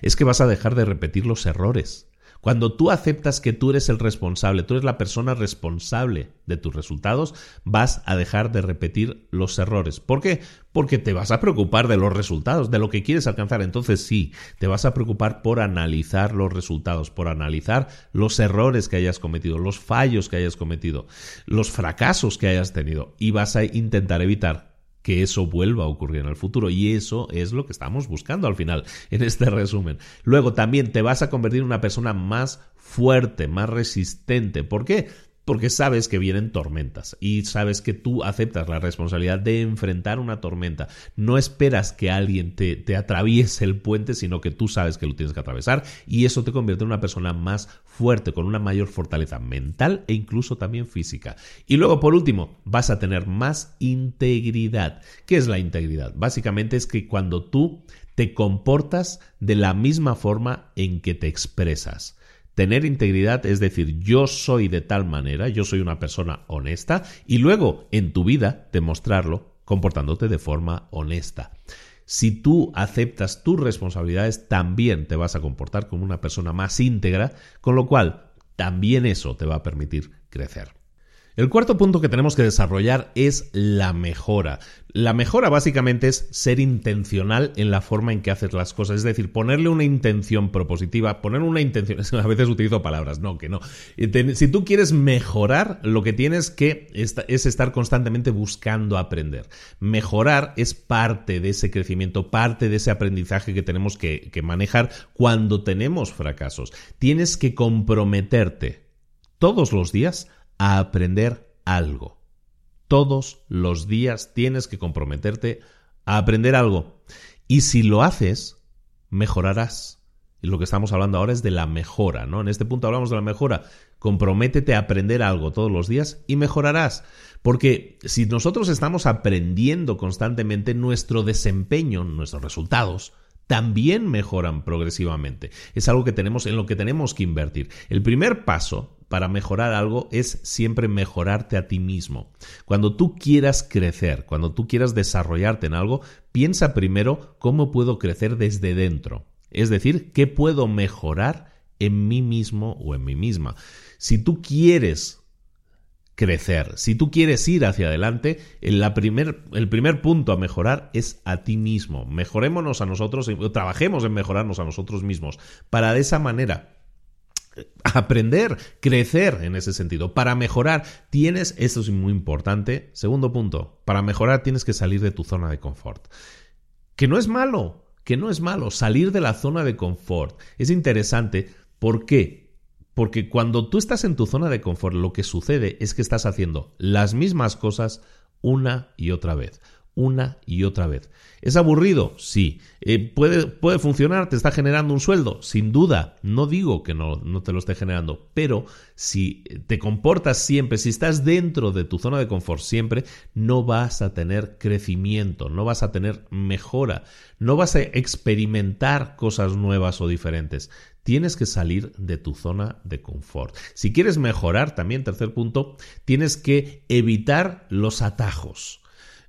es que vas a dejar de repetir los errores. Cuando tú aceptas que tú eres el responsable, tú eres la persona responsable de tus resultados, vas a dejar de repetir los errores. ¿Por qué? Porque te vas a preocupar de los resultados, de lo que quieres alcanzar. Entonces sí, te vas a preocupar por analizar los resultados, por analizar los errores que hayas cometido, los fallos que hayas cometido, los fracasos que hayas tenido y vas a intentar evitar que eso vuelva a ocurrir en el futuro. Y eso es lo que estamos buscando al final en este resumen. Luego también te vas a convertir en una persona más fuerte, más resistente. ¿Por qué? Porque sabes que vienen tormentas y sabes que tú aceptas la responsabilidad de enfrentar una tormenta. No esperas que alguien te, te, atraviese el puente, sino que tú sabes que lo tienes que atravesar y eso te convierte en una persona más fuerte, con una mayor fortaleza mental e incluso también física. Y luego, por último, vas a tener más integridad. ¿Qué es la integridad? Básicamente es que cuando tú te comportas de la misma forma en que te expresas. Tener integridad es decir, yo soy de tal manera, yo soy una persona honesta y luego en tu vida demostrarlo comportándote de forma honesta. Si tú aceptas tus responsabilidades, también te vas a comportar como una persona más íntegra, con lo cual también eso te va a permitir crecer. El cuarto punto que tenemos que desarrollar es la mejora. La mejora básicamente es ser intencional en la forma en que haces las cosas, es decir, ponerle una intención propositiva, poner una intención, a veces utilizo palabras, no, que no. Si tú quieres mejorar, lo que tienes que es estar constantemente buscando aprender. Mejorar es parte de ese crecimiento, parte de ese aprendizaje que tenemos que, que manejar cuando tenemos fracasos. Tienes que comprometerte todos los días a aprender algo. Todos los días tienes que comprometerte a aprender algo. Y si lo haces, mejorarás. Y lo que estamos hablando ahora es de la mejora, ¿no? En este punto hablamos de la mejora. Comprométete a aprender algo todos los días y mejorarás. Porque si nosotros estamos aprendiendo constantemente, nuestro desempeño, nuestros resultados, también mejoran progresivamente. Es algo que tenemos en lo que tenemos que invertir. El primer paso para mejorar algo es siempre mejorarte a ti mismo. Cuando tú quieras crecer, cuando tú quieras desarrollarte en algo, piensa primero cómo puedo crecer desde dentro. Es decir, qué puedo mejorar en mí mismo o en mí misma. Si tú quieres crecer. Si tú quieres ir hacia adelante, el, primer, el primer punto a mejorar es a ti mismo. Mejorémonos a nosotros, trabajemos en mejorarnos a nosotros mismos para de esa manera aprender, crecer en ese sentido. Para mejorar, tienes, esto es muy importante, segundo punto, para mejorar tienes que salir de tu zona de confort. Que no es malo, que no es malo salir de la zona de confort. Es interesante, ¿por qué? Porque cuando tú estás en tu zona de confort, lo que sucede es que estás haciendo las mismas cosas una y otra vez. Una y otra vez. ¿Es aburrido? Sí. Eh, ¿puede, ¿Puede funcionar? ¿Te está generando un sueldo? Sin duda. No digo que no, no te lo esté generando. Pero si te comportas siempre, si estás dentro de tu zona de confort siempre, no vas a tener crecimiento, no vas a tener mejora, no vas a experimentar cosas nuevas o diferentes tienes que salir de tu zona de confort. Si quieres mejorar, también tercer punto, tienes que evitar los atajos.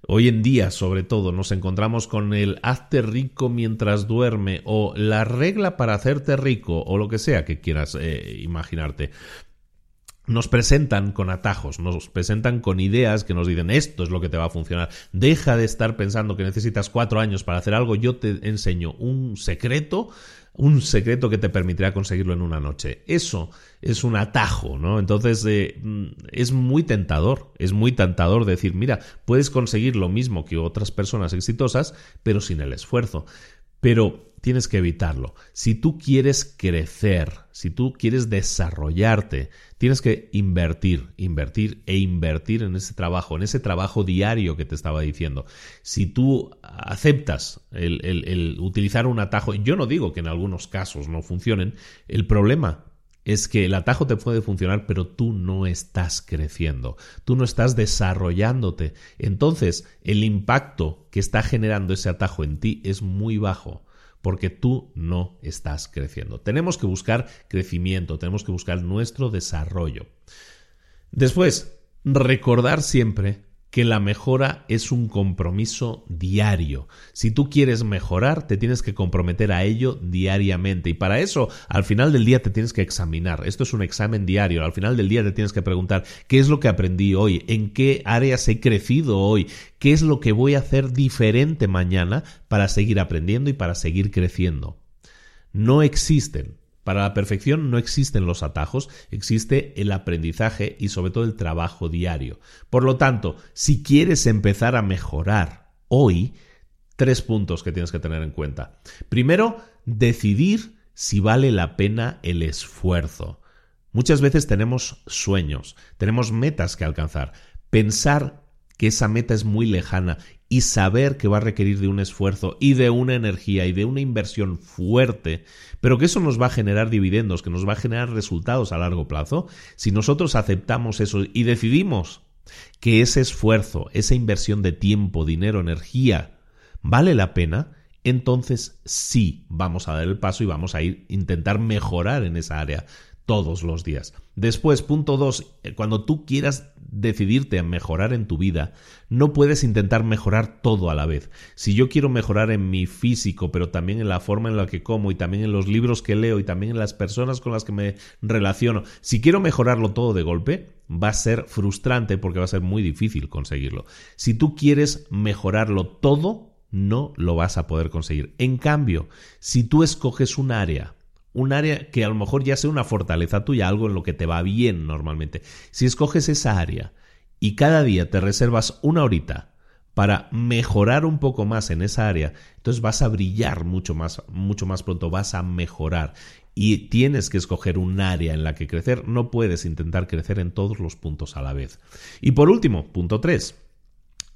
Hoy en día, sobre todo, nos encontramos con el hazte rico mientras duerme o la regla para hacerte rico o lo que sea que quieras eh, imaginarte nos presentan con atajos, nos presentan con ideas que nos dicen esto es lo que te va a funcionar. Deja de estar pensando que necesitas cuatro años para hacer algo. Yo te enseño un secreto un secreto que te permitirá conseguirlo en una noche. Eso es un atajo, ¿no? Entonces eh, mm, es muy tentador, es muy tentador decir, mira, puedes conseguir lo mismo que otras personas exitosas, pero sin el esfuerzo. Pero tienes que evitarlo. Si tú quieres crecer, si tú quieres desarrollarte, tienes que invertir, invertir e invertir en ese trabajo, en ese trabajo diario que te estaba diciendo. Si tú aceptas el, utilizar un atajo, yo no digo que en algunos casos no funcionen, el problema es que el atajo te puede funcionar, pero tú no estás creciendo, tú no estás desarrollándote. Entonces, el impacto que está generando ese atajo en ti es muy bajo porque tú no estás creciendo. Tenemos que buscar crecimiento, tenemos que buscar nuestro desarrollo. Después, recordar siempre que la mejora es un compromiso diario. Si tú quieres mejorar, te tienes que comprometer a ello diariamente. Y para eso, al final del día te tienes que examinar. Esto es un examen diario. Al final del día te tienes que preguntar qué es lo que aprendí hoy, en qué áreas he crecido hoy, qué es lo que voy a hacer diferente mañana para seguir aprendiendo y para seguir creciendo. No existen para la perfección no existen los atajos, existe el aprendizaje y sobre todo el trabajo diario. Por lo tanto, si quieres empezar a mejorar hoy, tres puntos que tienes que tener en cuenta. Primero, decidir si vale la pena el esfuerzo. Muchas veces tenemos sueños, tenemos metas que alcanzar. Pensar que esa meta es muy lejana y saber que va a requerir de un esfuerzo y de una energía y de una inversión fuerte, pero que eso nos va a generar dividendos, que nos va a generar resultados a largo plazo, si nosotros aceptamos eso y decidimos que ese esfuerzo, esa inversión de tiempo, dinero, energía, vale la pena, entonces sí vamos a dar el paso y vamos a ir intentar mejorar en esa área todos los días. Después, punto dos, eh, cuando tú quieras decidirte a mejorar en tu vida, no puedes intentar mejorar todo a la vez. Si yo quiero mejorar en mi físico, pero también en la forma en la que como y también en los libros que leo y también en las personas con las que me relaciono, si quiero mejorarlo todo de golpe, va a ser frustrante porque va a ser muy difícil conseguirlo. Si tú quieres mejorarlo todo, no lo vas a poder conseguir. En cambio, si tú escoges un área un área que a lo mejor ya sea una fortaleza tuya, algo en lo que te va bien normalmente. Si escoges esa área y cada día te reservas una horita para mejorar un poco más en esa área, entonces vas a brillar mucho más, mucho más pronto, vas a mejorar. Y tienes que escoger un área en la que crecer, no puedes intentar crecer en todos los puntos a la vez. Y por último, punto 3,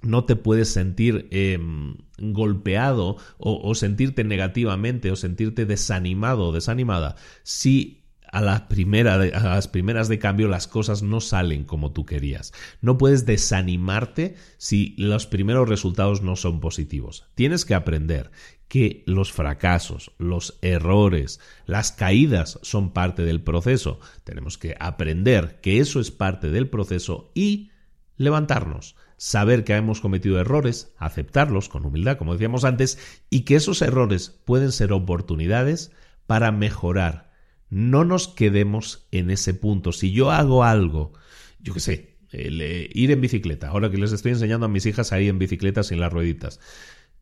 no te puedes sentir em, golpeado o, sentirte negativamente o sentirte desanimado o desanimada si a, la primera a las primeras de cambio las cosas no salen como tú querías. No puedes desanimarte si los primeros resultados no son positivos. Tienes que aprender que los fracasos, los errores, las caídas son parte del proceso. Tenemos que aprender que eso es parte del proceso y levantarnos, saber que hemos cometido errores, aceptarlos con humildad, como decíamos antes, y que esos errores pueden ser oportunidades para mejorar. No nos quedemos en ese punto. Si yo hago algo, yo qué sé, eh, ir en bicicleta, ahora que les estoy enseñando a mis hijas a ir en bicicleta sin las rueditas,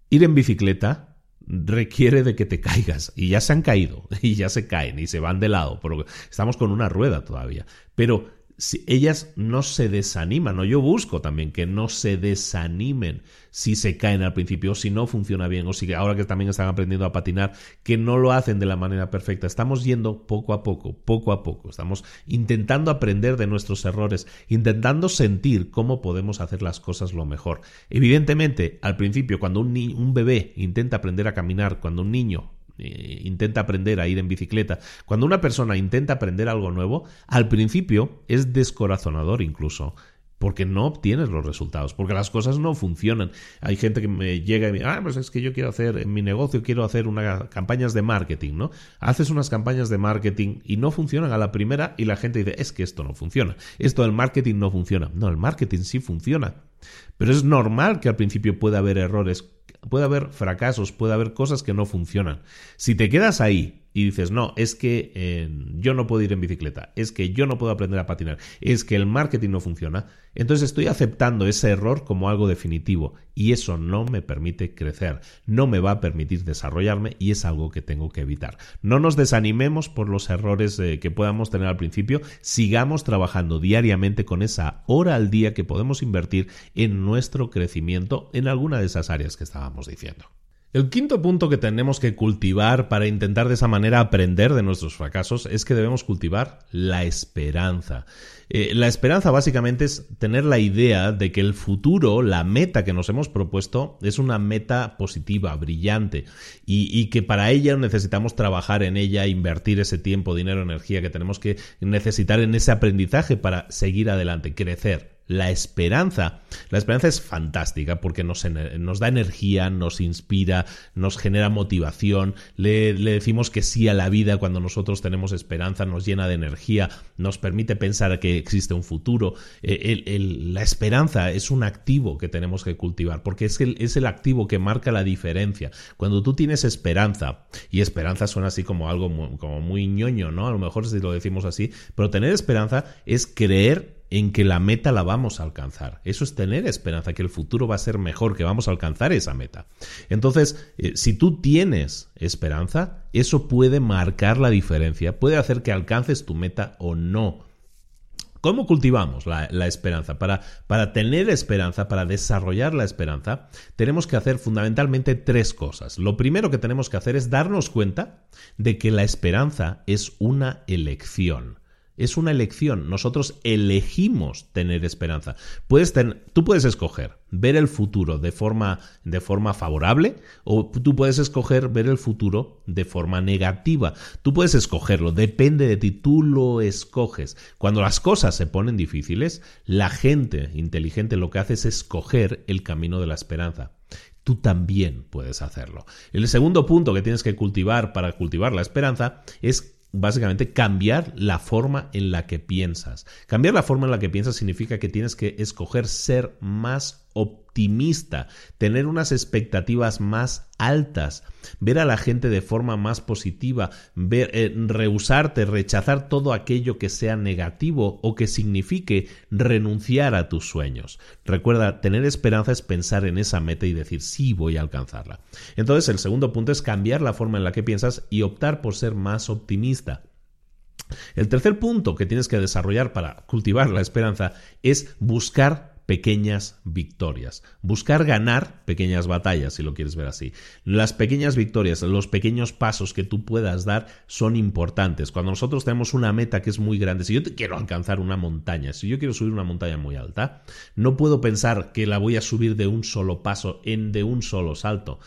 ir en bicicleta requiere de que te caigas y ya se han caído y ya se caen y se van de lado, porque estamos con una rueda todavía. Pero si ellas no se desaniman, o yo busco también que no se desanimen si se caen al principio, o si no funciona bien, o si ahora que también están aprendiendo a patinar, que no lo hacen de la manera perfecta. Estamos yendo poco a poco, poco a poco. Estamos intentando aprender de nuestros errores, intentando sentir cómo podemos hacer las cosas lo mejor. Evidentemente, al principio, cuando un, un bebé intenta aprender a caminar, cuando un niño eh, intenta aprender a ir en bicicleta, cuando una persona intenta aprender algo nuevo, al principio es descorazonador incluso porque no obtienes los resultados, porque las cosas no funcionan. Hay gente que me llega y me dice, ah, pues es que yo quiero hacer, en mi negocio quiero hacer unas campañas de marketing, ¿no? Haces unas campañas de marketing y no funcionan a la primera y la gente dice, es que esto no funciona, esto del marketing no funciona. No, el marketing sí funciona, pero es normal que al principio pueda haber errores puede haber fracasos, puede haber cosas que no funcionan. Si te quedas ahí y dices, no, es que eh, yo no puedo ir en bicicleta, es que yo no puedo aprender a patinar, es que el marketing no funciona, entonces estoy aceptando ese error como algo definitivo y eso no me permite crecer, no me va a permitir desarrollarme y es algo que tengo que evitar. No nos desanimemos por los errores eh, que podamos tener al principio, sigamos trabajando diariamente con esa hora al día que podemos invertir en nuestro crecimiento en alguna de esas áreas que estábamos diciendo. El quinto punto que tenemos que cultivar para intentar de esa manera aprender de nuestros fracasos es que debemos cultivar la esperanza. Eh, la esperanza básicamente es tener la idea de que el futuro, la meta que nos hemos propuesto, es una meta positiva, brillante, y, y que para ella necesitamos trabajar en ella, invertir ese tiempo, dinero, energía que tenemos que necesitar en ese aprendizaje para seguir adelante, crecer la esperanza. La esperanza es fantástica porque nos, nos da energía, nos inspira, nos genera motivación, le, decimos que sí a la vida cuando nosotros tenemos esperanza, nos llena de energía, nos permite pensar que existe un futuro. Eh, la esperanza es un activo que tenemos que cultivar porque es el, es el activo que marca la diferencia. Cuando tú tienes esperanza, y esperanza suena así como algo como muy ñoño, ¿no? A lo mejor si lo decimos así, pero tener esperanza es creer en que la meta la vamos a alcanzar. Eso es tener esperanza, que el futuro va a ser mejor, que vamos a alcanzar esa meta. Entonces, eh, si tú tienes esperanza, eso puede marcar la diferencia, puede hacer que alcances tu meta o no. ¿Cómo cultivamos la, esperanza? Para, para, tener esperanza, para desarrollar la esperanza, tenemos que hacer fundamentalmente tres cosas. Lo primero que tenemos que hacer es darnos cuenta de que la esperanza es una elección. Es una elección. Nosotros elegimos tener esperanza. Puedes tú puedes escoger ver el futuro de forma, de forma favorable o tú puedes escoger ver el futuro de forma negativa. Tú puedes escogerlo, depende de ti, tú lo escoges. Cuando las cosas se ponen difíciles, la gente inteligente lo que hace es escoger el camino de la esperanza tú también puedes hacerlo. El segundo punto que tienes que cultivar para cultivar la esperanza es básicamente cambiar la forma en la que piensas. Cambiar la forma en la que piensas significa que tienes que escoger ser más optimista, tener unas expectativas más altas, ver a la gente de forma más positiva, ver, eh, rehusarte, rechazar todo aquello que sea negativo o que signifique renunciar a tus sueños. Recuerda, tener esperanza es pensar en esa meta y decir sí voy a alcanzarla. Entonces, el segundo punto es cambiar la forma en la que piensas y optar por ser más optimista. El tercer punto que tienes que desarrollar para cultivar la esperanza es buscar pequeñas victorias. Buscar ganar pequeñas batallas, si lo quieres ver así. Las pequeñas victorias, los pequeños pasos que tú puedas dar son importantes. Cuando nosotros tenemos una meta que es muy grande, si yo quiero alcanzar una montaña, si yo quiero subir una montaña muy alta, no puedo pensar que la voy a subir de un solo paso, en de un solo salto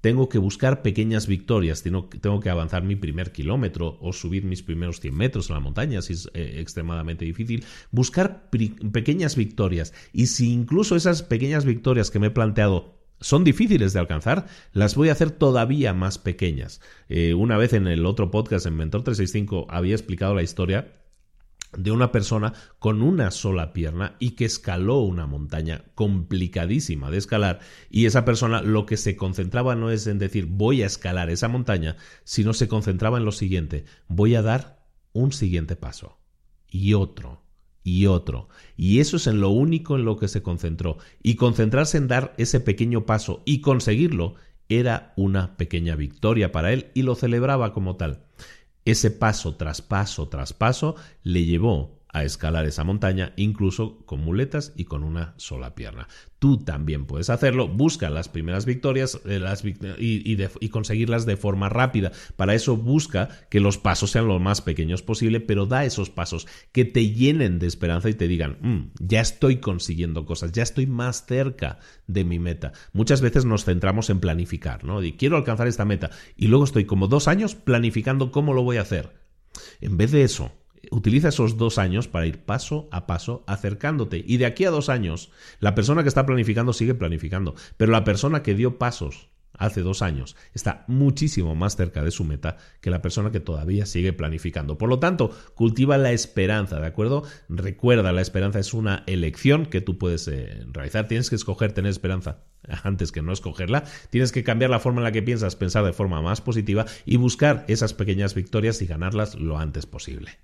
tengo que buscar pequeñas victorias, tengo, que avanzar mi primer kilómetro o subir mis primeros 100 metros en la montaña, si es eh, extremadamente difícil, buscar pequeñas victorias y si incluso esas pequeñas victorias que me he planteado son difíciles de alcanzar, las voy a hacer todavía más pequeñas. Eh, una vez en el otro podcast, en Mentor 365, había explicado la historia de una persona con una sola pierna y que escaló una montaña complicadísima de escalar y esa persona lo que se concentraba no es en decir voy a escalar esa montaña, sino se concentraba en lo siguiente, voy a dar un siguiente paso y otro y otro. Y eso es en lo único en lo que se concentró. Y concentrarse en dar ese pequeño paso y conseguirlo era una pequeña victoria para él y lo celebraba como tal. Ese paso tras paso tras paso le llevó a escalar esa montaña, incluso con muletas y con una sola pierna. Tú también puedes hacerlo, busca las primeras victorias eh, y, conseguirlas de forma rápida. Para eso busca que los pasos sean lo más pequeños posible, pero da esos pasos que te llenen de esperanza y te digan, mm, ya estoy consiguiendo cosas, ya estoy más cerca de mi meta. Muchas veces nos centramos en planificar, ¿no? Y quiero alcanzar esta meta y luego estoy como dos años planificando cómo lo voy a hacer. En vez de eso, utiliza esos dos años para ir paso a paso acercándote. Y de aquí a dos años, la persona que está planificando sigue planificando, pero la persona que dio pasos hace dos años está muchísimo más cerca de su meta que la persona que todavía sigue planificando. Por lo tanto, cultiva la esperanza, ¿de acuerdo? Recuerda, la esperanza es una elección que tú puedes eh, realizar. Tienes que escoger tener esperanza antes que no escogerla. Tienes que cambiar la forma en la que piensas, pensar de forma más positiva y buscar esas pequeñas victorias y ganarlas lo antes posible.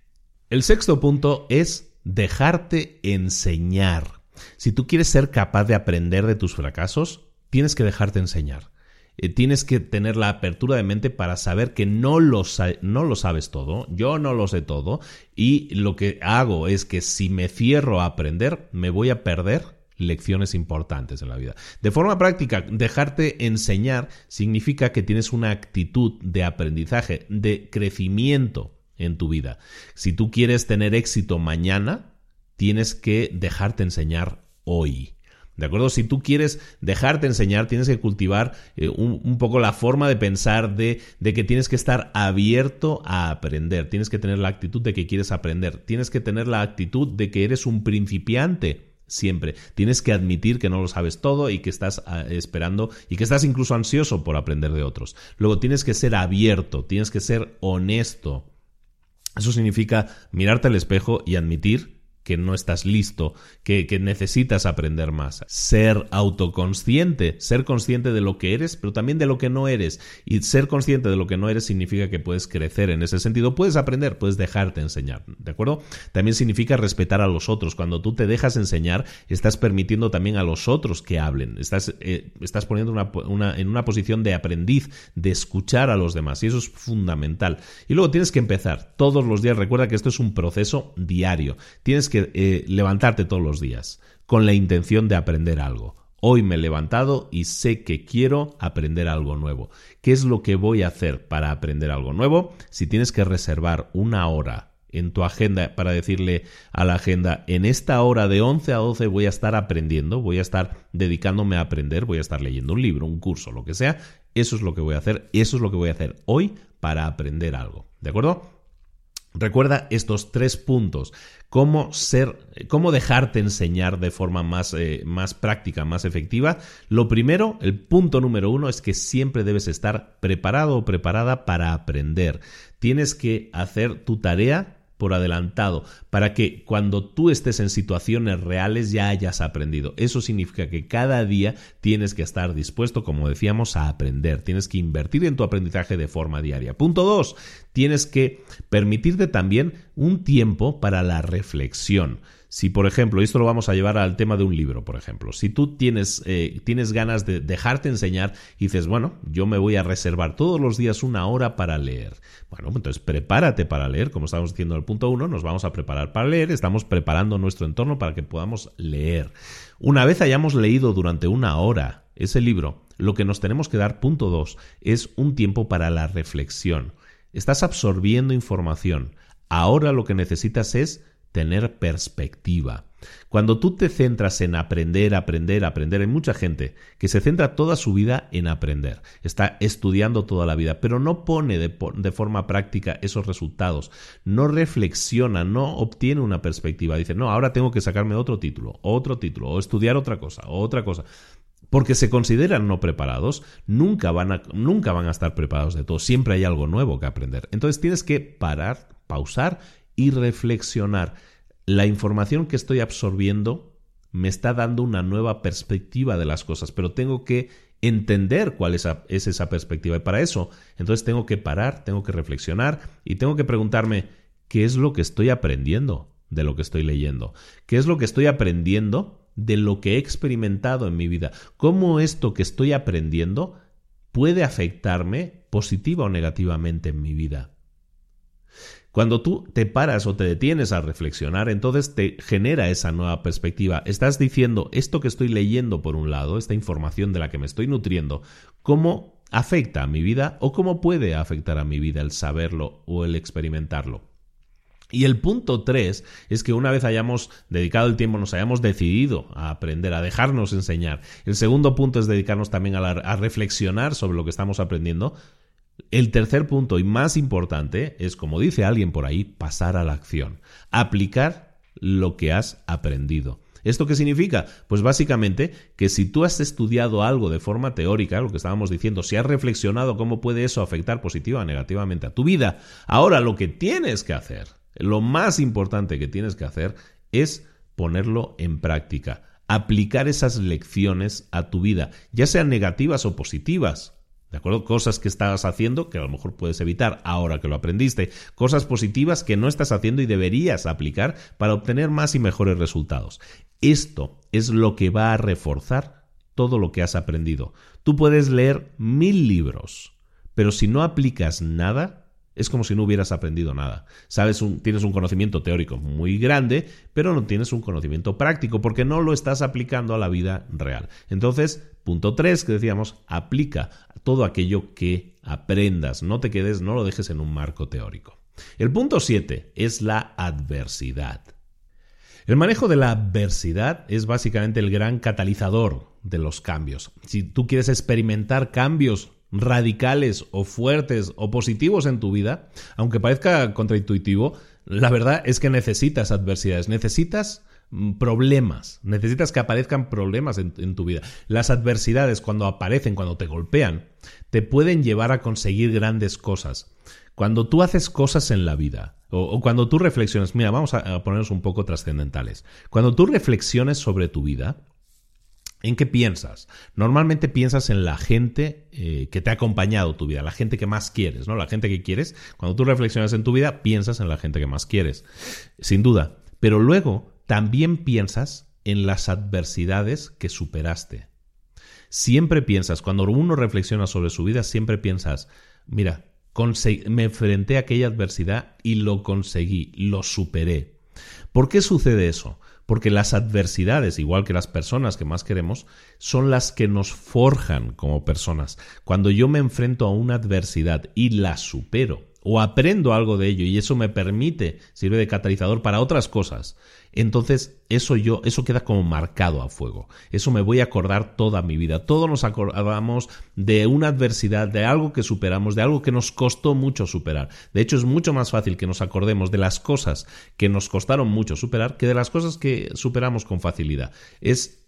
El sexto punto es dejarte enseñar. Si tú quieres ser capaz de aprender de tus fracasos, tienes que dejarte enseñar. Eh, tienes que tener la apertura de mente para saber que no lo, no lo sabes todo, yo no lo sé todo, y lo que hago es que si me cierro a aprender, me voy a perder lecciones importantes en la vida. De forma práctica, dejarte enseñar significa que tienes una actitud de aprendizaje, de crecimiento en tu vida. Si tú quieres tener éxito mañana, tienes que dejarte enseñar hoy. ¿De acuerdo? Si tú quieres dejarte enseñar, tienes que cultivar eh, un, poco la forma de pensar de, que tienes que estar abierto a aprender. Tienes que tener la actitud de que quieres aprender. Tienes que tener la actitud de que eres un principiante siempre. Tienes que admitir que no lo sabes todo y que estás ah, esperando y que estás incluso ansioso por aprender de otros. Luego tienes que ser abierto, tienes que ser honesto eso significa mirarte al espejo y admitir que no estás listo, que, necesitas aprender más. Ser autoconsciente, ser consciente de lo que eres, pero también de lo que no eres. Y ser consciente de lo que no eres significa que puedes crecer en ese sentido, puedes aprender, puedes dejarte enseñar, ¿de acuerdo? También significa respetar a los otros. Cuando tú te dejas enseñar, estás permitiendo también a los otros que hablen. Estás, eh, estás poniendo una, en una posición de aprendiz, de escuchar a los demás. Y eso es fundamental. Y luego tienes que empezar todos los días. Recuerda que esto es un proceso diario. Tienes que eh, levantarte todos los días con la intención de aprender algo. Hoy me he levantado y sé que quiero aprender algo nuevo. ¿Qué es lo que voy a hacer para aprender algo nuevo? Si tienes que reservar una hora en tu agenda para decirle a la agenda, en esta hora de 11 a 12 voy a estar aprendiendo, voy a estar dedicándome a aprender, voy a estar leyendo un libro, un curso, lo que sea, eso es lo que voy a hacer, eso es lo que voy a hacer hoy para aprender algo. ¿De acuerdo? Recuerda estos tres puntos. Cómo ser, cómo dejarte enseñar de forma más, eh, más práctica, más efectiva. Lo primero, el punto número uno, es que siempre debes estar preparado o preparada para aprender. Tienes que hacer tu tarea por adelantado, para que cuando tú estés en situaciones reales ya hayas aprendido. Eso significa que cada día tienes que estar dispuesto, como decíamos, a aprender. Tienes que invertir en tu aprendizaje de forma diaria. Punto dos, tienes que permitirte también un tiempo para la reflexión. Si, por ejemplo, esto lo vamos a llevar al tema de un libro, por ejemplo, si tú tienes, eh, tienes ganas de dejarte enseñar y dices, bueno, yo me voy a reservar todos los días una hora para leer. Bueno, entonces prepárate para leer, como estamos diciendo en el punto uno, nos vamos a preparar para leer, estamos preparando nuestro entorno para que podamos leer. Una vez hayamos leído durante una hora ese libro, lo que nos tenemos que dar, punto dos, es un tiempo para la reflexión. Estás absorbiendo información. Ahora lo que necesitas es tener perspectiva. Cuando tú te centras en aprender, aprender, aprender, hay mucha gente que se centra toda su vida en aprender, está estudiando toda la vida, pero no pone de, forma práctica esos resultados, no reflexiona, no obtiene una perspectiva, dice, no, ahora tengo que sacarme otro título, otro título, o estudiar otra cosa, otra cosa. Porque se consideran no preparados, nunca van, a, nunca van a estar preparados de todo, siempre hay algo nuevo que aprender. Entonces tienes que parar, pausar y reflexionar. La información que estoy absorbiendo me está dando una nueva perspectiva de las cosas, pero tengo que entender cuál es, esa perspectiva. Y para eso, entonces tengo que parar, tengo que reflexionar y tengo que preguntarme, ¿qué es lo que estoy aprendiendo de lo que estoy leyendo? ¿Qué es lo que estoy aprendiendo de lo que he experimentado en mi vida? ¿Cómo esto que estoy aprendiendo puede afectarme positiva o negativamente en mi vida? Cuando tú te paras o te detienes a reflexionar, entonces te genera esa nueva perspectiva. Estás diciendo, esto que estoy leyendo por un lado, esta información de la que me estoy nutriendo, ¿cómo afecta a mi vida o cómo puede afectar a mi vida el saberlo o el experimentarlo? Y el punto tres es que una vez hayamos dedicado el tiempo, nos hayamos decidido a aprender, a dejarnos enseñar. El segundo punto es dedicarnos también a, a reflexionar sobre lo que estamos aprendiendo. El tercer punto y más importante es, como dice alguien por ahí, pasar a la acción, aplicar lo que has aprendido. ¿Esto qué significa? Pues básicamente que si tú has estudiado algo de forma teórica, lo que estábamos diciendo, si has reflexionado cómo puede eso afectar positiva o negativamente a tu vida, ahora lo que tienes que hacer, lo más importante que tienes que hacer es ponerlo en práctica, aplicar esas lecciones a tu vida, ya sean negativas o positivas. ¿De acuerdo? Cosas que estás haciendo que a lo mejor puedes evitar ahora que lo aprendiste. Cosas positivas que no estás haciendo y deberías aplicar para obtener más y mejores resultados. Esto es lo que va a reforzar todo lo que has aprendido. Tú puedes leer mil libros, pero si no aplicas nada, es como si no hubieras aprendido nada. Sabes, tienes un conocimiento teórico muy grande, pero no tienes un conocimiento práctico porque no lo estás aplicando a la vida real. Entonces, punto 3 que decíamos, aplica todo aquello que aprendas. No te quedes, no lo dejes en un marco teórico. El punto 7 es la adversidad. El manejo de la adversidad es básicamente el gran catalizador de los cambios. Si tú quieres experimentar cambios radicales o fuertes o positivos en tu vida, aunque parezca contraintuitivo, la verdad es que necesitas adversidades, necesitas mm, problemas, necesitas que aparezcan problemas en, tu vida. Las adversidades cuando aparecen, cuando te golpean, te pueden llevar a conseguir grandes cosas. Cuando tú haces cosas en la vida, o, cuando tú reflexiones, mira, vamos a ponernos un poco trascendentales, cuando tú reflexiones sobre tu vida, ¿En qué piensas? Normalmente piensas en la gente eh, que te ha acompañado tu vida, la gente que más quieres, ¿no? La gente que quieres. Cuando tú reflexionas en tu vida, piensas en la gente que más quieres, sin duda. Pero luego también piensas en las adversidades que superaste. Siempre piensas, cuando uno reflexiona sobre su vida, siempre piensas, mira, me enfrenté a aquella adversidad y lo conseguí, lo superé. ¿Por qué sucede eso? Porque las adversidades, igual que las personas que más queremos, son las que nos forjan como personas. Cuando yo me enfrento a una adversidad y la supero, o aprendo algo de ello y eso me permite, sirve de catalizador para otras cosas, entonces eso yo, eso queda como marcado a fuego. Eso me voy a acordar toda mi vida. Todos nos acordamos de una adversidad, de algo que superamos, de algo que nos costó mucho superar. De hecho, es mucho más fácil que nos acordemos de las cosas que nos costaron mucho superar que de las cosas que superamos con facilidad. Es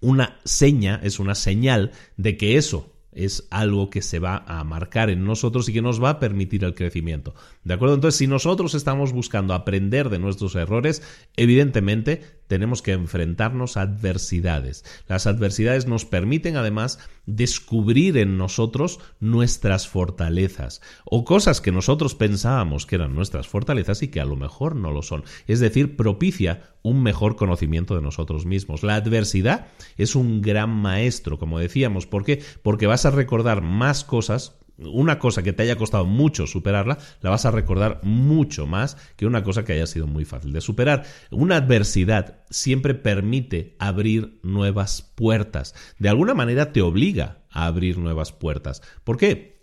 una seña, es una señal de que eso es algo que se va a marcar en nosotros y que nos va a permitir el crecimiento. ¿De acuerdo? Entonces, si nosotros estamos buscando aprender de nuestros errores, evidentemente tenemos que enfrentarnos a adversidades. Las adversidades nos permiten además descubrir en nosotros nuestras fortalezas o cosas que nosotros pensábamos que eran nuestras fortalezas y que a lo mejor no lo son. Es decir, propicia un mejor conocimiento de nosotros mismos. La adversidad es un gran maestro, como decíamos. ¿Por qué? Porque vas a recordar más cosas una cosa que te haya costado mucho superarla, la vas a recordar mucho más que una cosa que haya sido muy fácil de superar. Una adversidad siempre permite abrir nuevas puertas. De alguna manera te obliga a abrir nuevas puertas. ¿Por qué?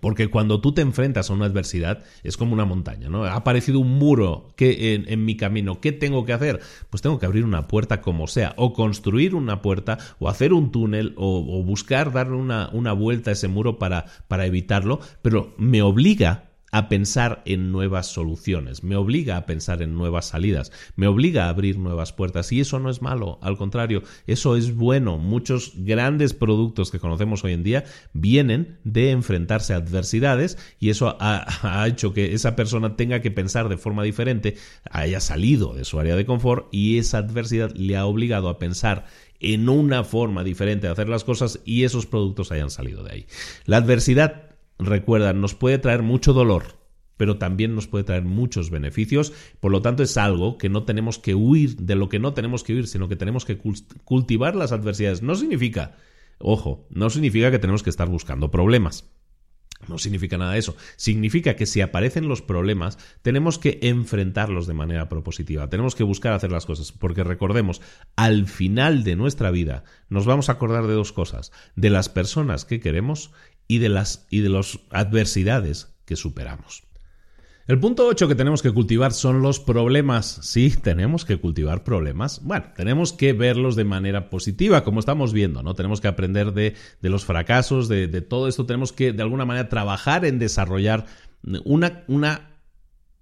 Porque cuando tú te enfrentas a una adversidad es como una montaña, ¿no? Ha aparecido un muro que en, mi camino. ¿Qué tengo que hacer? Pues tengo que abrir una puerta como sea, o construir una puerta, o hacer un túnel, o, buscar darle una, una, vuelta a ese muro para, para evitarlo, pero me obliga a pensar en nuevas soluciones, me obliga a pensar en nuevas salidas, me obliga a abrir nuevas puertas y eso no es malo, al contrario, eso es bueno. Muchos grandes productos que conocemos hoy en día vienen de enfrentarse a adversidades y eso ha, hecho que esa persona tenga que pensar de forma diferente, haya salido de su área de confort y esa adversidad le ha obligado a pensar en una forma diferente de hacer las cosas y esos productos hayan salido de ahí. La adversidad recuerda, nos puede traer mucho dolor, pero también nos puede traer muchos beneficios. Por lo tanto, es algo que no tenemos que huir, de lo que no tenemos que huir, sino que tenemos que cultivar las adversidades. No significa, ojo, no significa que tenemos que estar buscando problemas. No significa nada eso. Significa que si aparecen los problemas, tenemos que enfrentarlos de manera propositiva. Tenemos que buscar hacer las cosas. Porque recordemos, al final de nuestra vida nos vamos a acordar de dos cosas. De las personas que queremos y de las y de adversidades que superamos. El punto 8 que tenemos que cultivar son los problemas. Sí, tenemos que cultivar problemas. Bueno, tenemos que verlos de manera positiva, como estamos viendo, ¿no? Tenemos que aprender de, de los fracasos, de, de, todo esto. Tenemos que, de alguna manera, trabajar en desarrollar una, una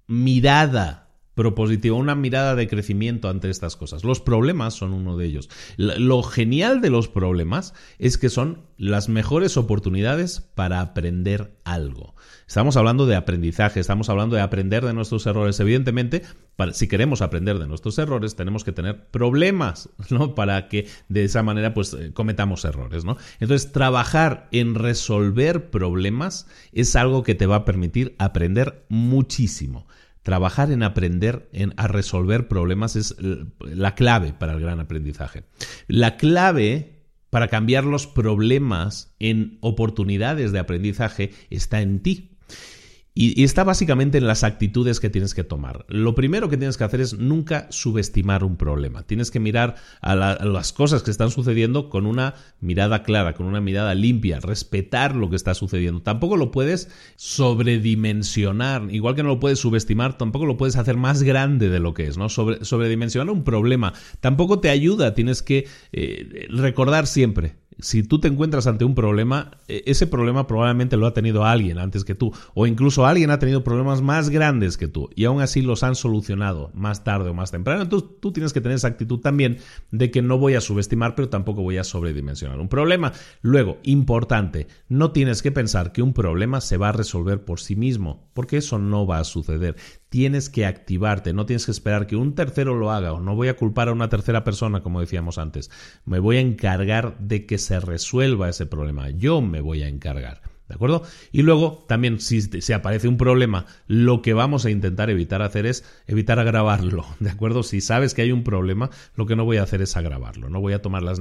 mirada propositiva, una mirada de crecimiento ante estas cosas. Los problemas son uno de ellos. Lo genial de los problemas es que son las mejores oportunidades para aprender algo. Estamos hablando de aprendizaje, estamos hablando de aprender de nuestros errores. Evidentemente, si queremos aprender de nuestros errores, tenemos que tener problemas, ¿no? Para que de esa manera, pues, eh, cometamos errores, ¿no? Entonces, trabajar en resolver problemas es algo que te va a permitir aprender muchísimo. Trabajar en aprender en, a resolver problemas es la clave para el gran aprendizaje. La clave para cambiar los problemas en oportunidades de aprendizaje está en ti. Y, está básicamente en las actitudes que tienes que tomar. Lo primero que tienes que hacer es nunca subestimar un problema. Tienes que mirar a, las cosas que están sucediendo con una mirada clara, con una mirada limpia, respetar lo que está sucediendo. Tampoco lo puedes sobredimensionar, igual que no lo puedes subestimar, tampoco lo puedes hacer más grande de lo que es, ¿no? Sobre, sobredimensionar un problema tampoco te ayuda, tienes que eh, recordar siempre si tú te encuentras ante un problema, e, ese problema probablemente lo ha tenido alguien antes que tú, o incluso alguien ha tenido problemas más grandes que tú, y aún así los han solucionado más tarde o más temprano. Entonces tú tienes que tener esa actitud también de que no voy a subestimar, pero tampoco voy a sobredimensionar un problema. Luego, importante, no tienes que pensar que un problema se va a resolver por sí mismo, porque eso no va a suceder tienes que activarte, no tienes que esperar que un tercero lo haga o no voy a culpar a una tercera persona, como decíamos antes. Me voy a encargar de que se resuelva ese problema. Yo me voy a encargar. ¿De acuerdo? Y luego, también, si se aparece un problema, lo que vamos a intentar evitar hacer es evitar agravarlo. ¿De acuerdo? Si sabes que hay un problema, lo que no voy a hacer es agravarlo. No voy a tomar las,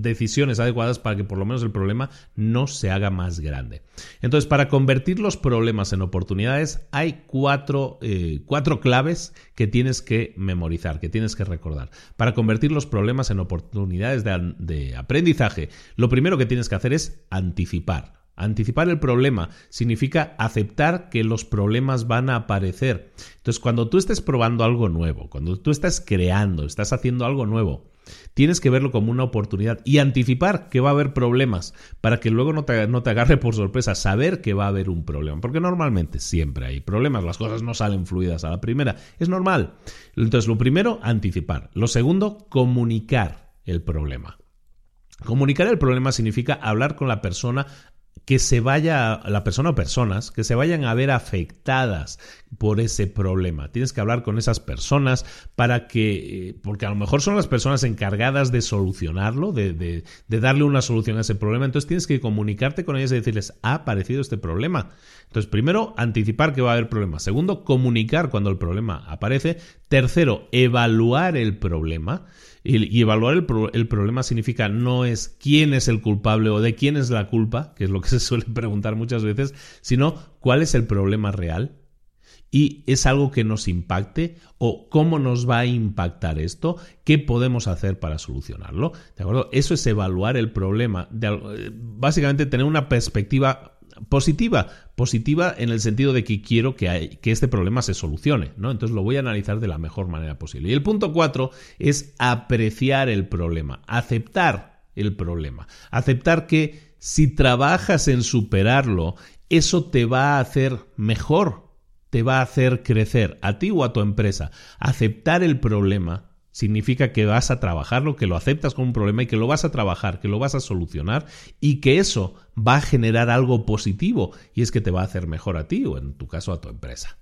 decisiones adecuadas para que por lo menos el problema no se haga más grande. Entonces, para convertir los problemas en oportunidades, hay cuatro, eh, cuatro claves que tienes que memorizar, que tienes que recordar. Para convertir los problemas en oportunidades de aprendizaje, lo primero que tienes que hacer es anticipar. Anticipar el problema significa aceptar que los problemas van a aparecer. Entonces, cuando tú estés probando algo nuevo, cuando tú estás creando, estás haciendo algo nuevo, tienes que verlo como una oportunidad y anticipar que va a haber problemas para que luego no te, no te agarre por sorpresa, saber que va a haber un problema. Porque normalmente siempre hay problemas, las cosas no salen fluidas a la primera. Es normal. Entonces, lo primero, anticipar. Lo segundo, comunicar el problema. Comunicar el problema significa hablar con la persona que se vaya la persona o personas que se vayan a ver afectadas por ese problema. Tienes que hablar con esas personas para que, eh, porque a lo mejor son las personas encargadas de solucionarlo, de, de, de darle una solución a ese problema. Entonces tienes que comunicarte con ellas y decirles, ha aparecido este problema. Entonces, primero, anticipar que va a haber problemas. Segundo, comunicar cuando el problema aparece. Tercero, evaluar el problema. Y, evaluar el, el, problema significa no es quién es el culpable o de quién es la culpa, que es lo que se suele preguntar muchas veces, sino cuál es el problema real y es algo que nos impacte o cómo nos va a impactar esto, qué podemos hacer para solucionarlo. ¿De acuerdo? Eso es evaluar el problema, de, básicamente tener una perspectiva positiva, positiva en el sentido de que quiero que, que, este problema se solucione, ¿no? Entonces lo voy a analizar de la mejor manera posible. Y el punto cuatro es apreciar el problema, aceptar el problema, aceptar que si trabajas en superarlo, eso te va a hacer mejor, te va a hacer crecer a ti o a tu empresa. Aceptar el problema significa que vas a trabajarlo, que lo aceptas como un problema y que lo vas a trabajar, que lo vas a solucionar y que eso va a generar algo positivo y es que te va a hacer mejor a ti o en tu caso a tu empresa.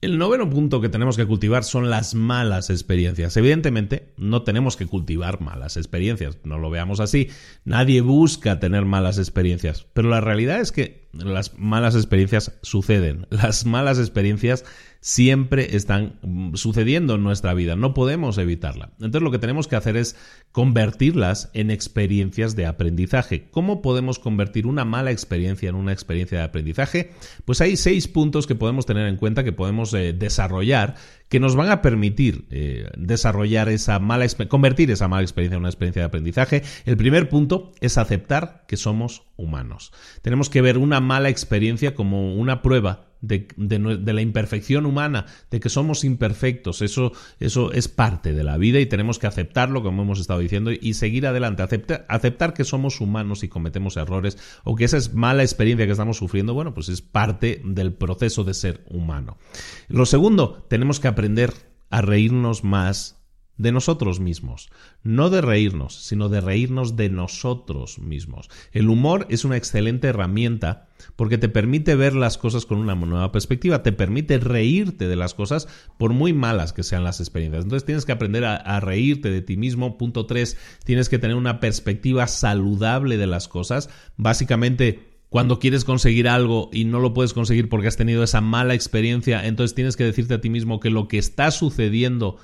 El noveno punto que tenemos que cultivar son las malas experiencias. Evidentemente, no tenemos que cultivar malas experiencias, no lo veamos así. Nadie busca tener malas experiencias, pero la realidad es que las malas experiencias suceden. Las malas experiencias siempre están mm, sucediendo en nuestra vida, no podemos evitarla. Entonces lo que tenemos que hacer es convertirlas en experiencias de aprendizaje. ¿Cómo podemos convertir una mala experiencia en una experiencia de aprendizaje? Pues hay seis puntos que podemos tener en cuenta, que podemos eh, desarrollar, que nos van a permitir eh, desarrollar esa mala convertir esa mala experiencia en una experiencia de aprendizaje. El primer punto es aceptar que somos humanos. Tenemos que ver una mala experiencia como una prueba de, la imperfección humana, de que somos imperfectos. Eso, eso es parte de la vida y tenemos que aceptarlo, como hemos estado diciendo, y seguir adelante. Aceptar, aceptar que somos humanos y cometemos errores o que esa es mala experiencia que estamos sufriendo, bueno, pues es parte del proceso de ser humano. Lo segundo, tenemos que aprender a reírnos más de nosotros mismos. No de reírnos, sino de reírnos de nosotros mismos. El humor es una excelente herramienta porque te permite ver las cosas con una nueva perspectiva, te permite reírte de las cosas por muy malas que sean las experiencias. Entonces tienes que aprender a, reírte de ti mismo. Punto 3, tienes que tener una perspectiva saludable de las cosas. Básicamente cuando quieres conseguir algo y no lo puedes conseguir porque has tenido esa mala experiencia, entonces tienes que decirte a ti mismo que lo que está sucediendo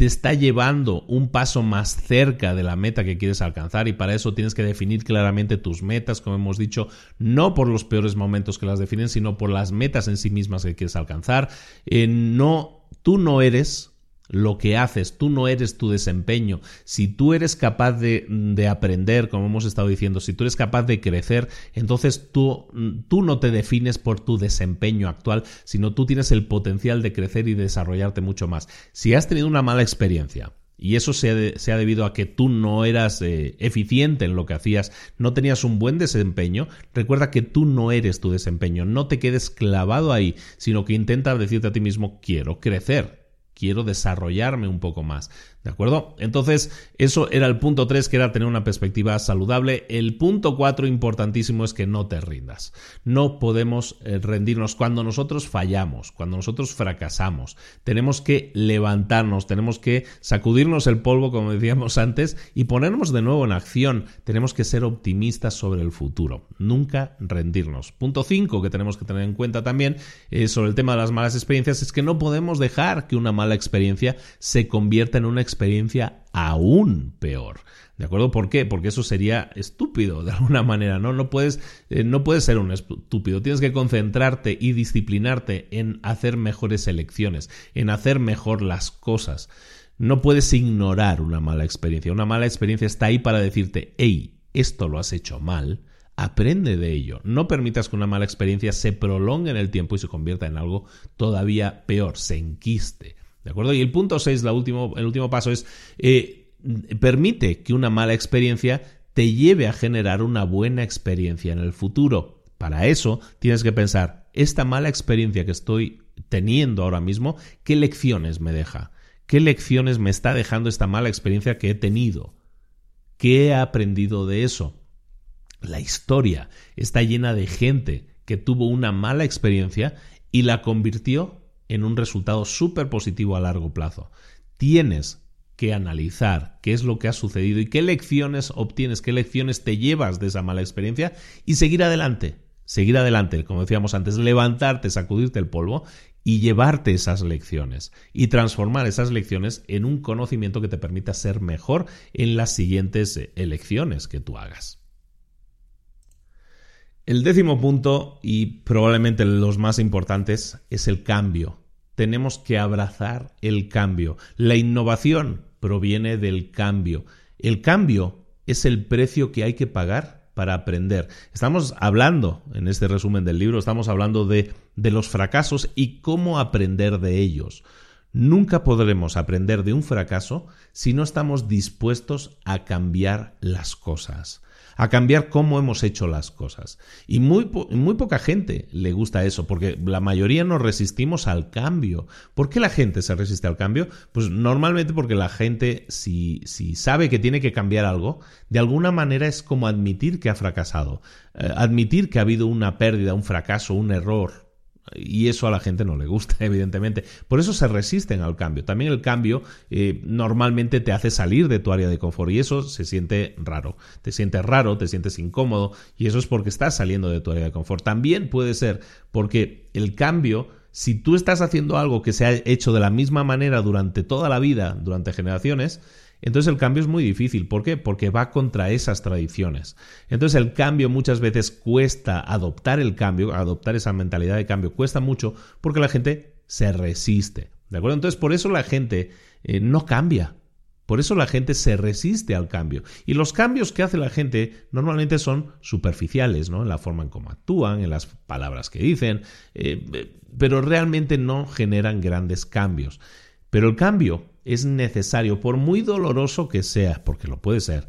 te está llevando un paso más cerca de la meta que quieres alcanzar y para eso tienes que definir claramente tus metas, como hemos dicho, no por los peores momentos que las definen, sino por las metas en sí mismas que quieres alcanzar. Eh, no, tú no eres lo que haces, tú no eres tu desempeño. Si tú eres capaz de, de, aprender, como hemos estado diciendo, si tú eres capaz de crecer, entonces tú, tú no te defines por tu desempeño actual, sino tú tienes el potencial de crecer y desarrollarte mucho más. Si has tenido una mala experiencia, y eso se ha, debido a que tú no eras eh, eficiente en lo que hacías, no tenías un buen desempeño, recuerda que tú no eres tu desempeño, no te quedes clavado ahí, sino que intenta decirte a ti mismo, quiero crecer, quiero desarrollarme un poco más. ¿De acuerdo? Entonces, eso era el punto 3, que era tener una perspectiva saludable. El punto 4, importantísimo, es que no te rindas. No podemos eh, rendirnos cuando nosotros fallamos, cuando nosotros fracasamos. Tenemos que levantarnos, tenemos que sacudirnos el polvo, como decíamos antes, y ponernos de nuevo en acción. Tenemos que ser optimistas sobre el futuro. Nunca rendirnos. Punto 5, que tenemos que tener en cuenta también eh, sobre el tema de las malas experiencias, es que no podemos dejar que una mala experiencia se convierta en una experiencia aún peor. ¿De acuerdo? ¿Por qué? Porque eso sería estúpido de alguna manera, ¿no? No puedes, eh, no puedes ser un estúpido. Tienes que concentrarte y disciplinarte en hacer mejores elecciones, en hacer mejor las cosas. No puedes ignorar una mala experiencia. Una mala experiencia está ahí para decirte, hey, esto lo has hecho mal, aprende de ello. No permitas que una mala experiencia se prolongue en el tiempo y se convierta en algo todavía peor, se enquiste. ¿De acuerdo? Y el punto 6, el último paso es, eh, permite que una mala experiencia te lleve a generar una buena experiencia en el futuro. Para eso tienes que pensar, esta mala experiencia que estoy teniendo ahora mismo, ¿qué lecciones me deja? ¿Qué lecciones me está dejando esta mala experiencia que he tenido? ¿Qué he aprendido de eso? La historia está llena de gente que tuvo una mala experiencia y la convirtió en un resultado súper positivo a largo plazo. Tienes que analizar qué es lo que ha sucedido y qué lecciones obtienes, qué lecciones te llevas de esa mala experiencia y seguir adelante. Seguir adelante, como decíamos antes, levantarte, sacudirte el polvo y llevarte esas lecciones y transformar esas lecciones en un conocimiento que te permita ser mejor en las siguientes eh, elecciones que tú hagas. El décimo punto, y probablemente los más importantes, es el cambio. Tenemos que abrazar el cambio. La innovación proviene del cambio. El cambio es el precio que hay que pagar para aprender. Estamos hablando, en este resumen del libro, estamos hablando de, de los fracasos y cómo aprender de ellos. Nunca podremos aprender de un fracaso si no estamos dispuestos a cambiar las cosas a cambiar cómo hemos hecho las cosas. Y muy, muy poca gente le gusta eso, porque la mayoría nos resistimos al cambio. ¿Por qué la gente se resiste al cambio? Pues normalmente porque la gente, si, si sabe que tiene que cambiar algo, de alguna manera es como admitir que ha fracasado, eh, admitir que ha habido una pérdida, un fracaso, un error, y eso a la gente no le gusta, evidentemente. Por eso se resisten al cambio. También el cambio eh, normalmente te hace salir de tu área de confort y eso se siente raro. Te sientes raro, te sientes incómodo y eso es porque estás saliendo de tu área de confort. También puede ser porque el cambio, si tú estás haciendo algo que se ha hecho de la misma manera durante toda la vida, durante generaciones, entonces el cambio es muy difícil. ¿Por qué? Porque va contra esas tradiciones. Entonces el cambio muchas veces cuesta adoptar el cambio, adoptar esa mentalidad de cambio cuesta mucho porque la gente se resiste. ¿De acuerdo? Entonces por eso la gente eh, no cambia. Por eso la gente se resiste al cambio. Y los cambios que hace la gente normalmente son superficiales, ¿no? En la forma en cómo actúan, en las palabras que dicen, eh, eh, pero realmente no generan grandes cambios. Pero el cambio es necesario, por muy doloroso que sea, porque lo puede ser,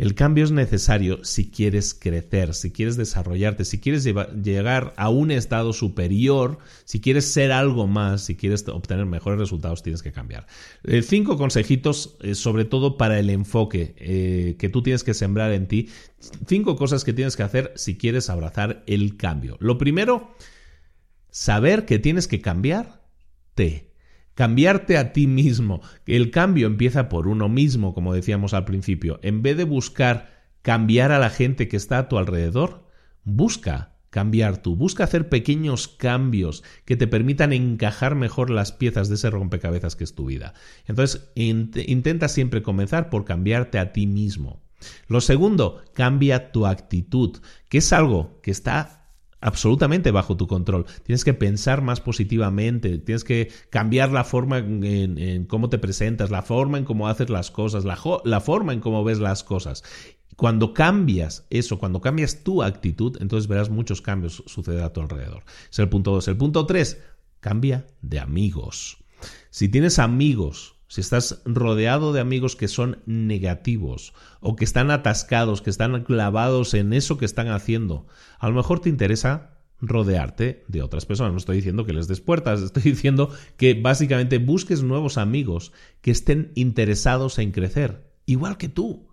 el cambio es necesario si quieres crecer, si quieres desarrollarte, si quieres llegar a un estado superior, si quieres ser algo más, si quieres obtener mejores resultados, tienes que cambiar. Eh, cinco consejitos, eh, sobre todo para el enfoque eh, que tú tienes que sembrar en ti. Cinco cosas que tienes que hacer si quieres abrazar el cambio. Lo primero, saber que tienes que cambiar. Te Cambiarte a ti mismo. El cambio empieza por uno mismo, como decíamos al principio. En vez de buscar cambiar a la gente que está a tu alrededor, busca cambiar tú. Busca hacer pequeños cambios que te permitan encajar mejor las piezas de ese rompecabezas que es tu vida. Entonces, intenta siempre comenzar por cambiarte a ti mismo. Lo segundo, cambia tu actitud, que es algo que está absolutamente bajo tu control. Tienes que pensar más positivamente, tienes que cambiar la forma en, cómo te presentas, la forma en cómo haces las cosas, la, la forma en cómo ves las cosas. Cuando cambias eso, cuando cambias tu actitud, entonces verás muchos cambios suceder a tu alrededor. Es el punto 2. El punto 3, cambia de amigos. Si tienes amigos si estás rodeado de amigos que son negativos o que están atascados, que están clavados en eso que están haciendo, a lo mejor te interesa rodearte de otras personas. No estoy diciendo que les des puertas, estoy diciendo que básicamente busques nuevos amigos que estén interesados en crecer, igual que tú.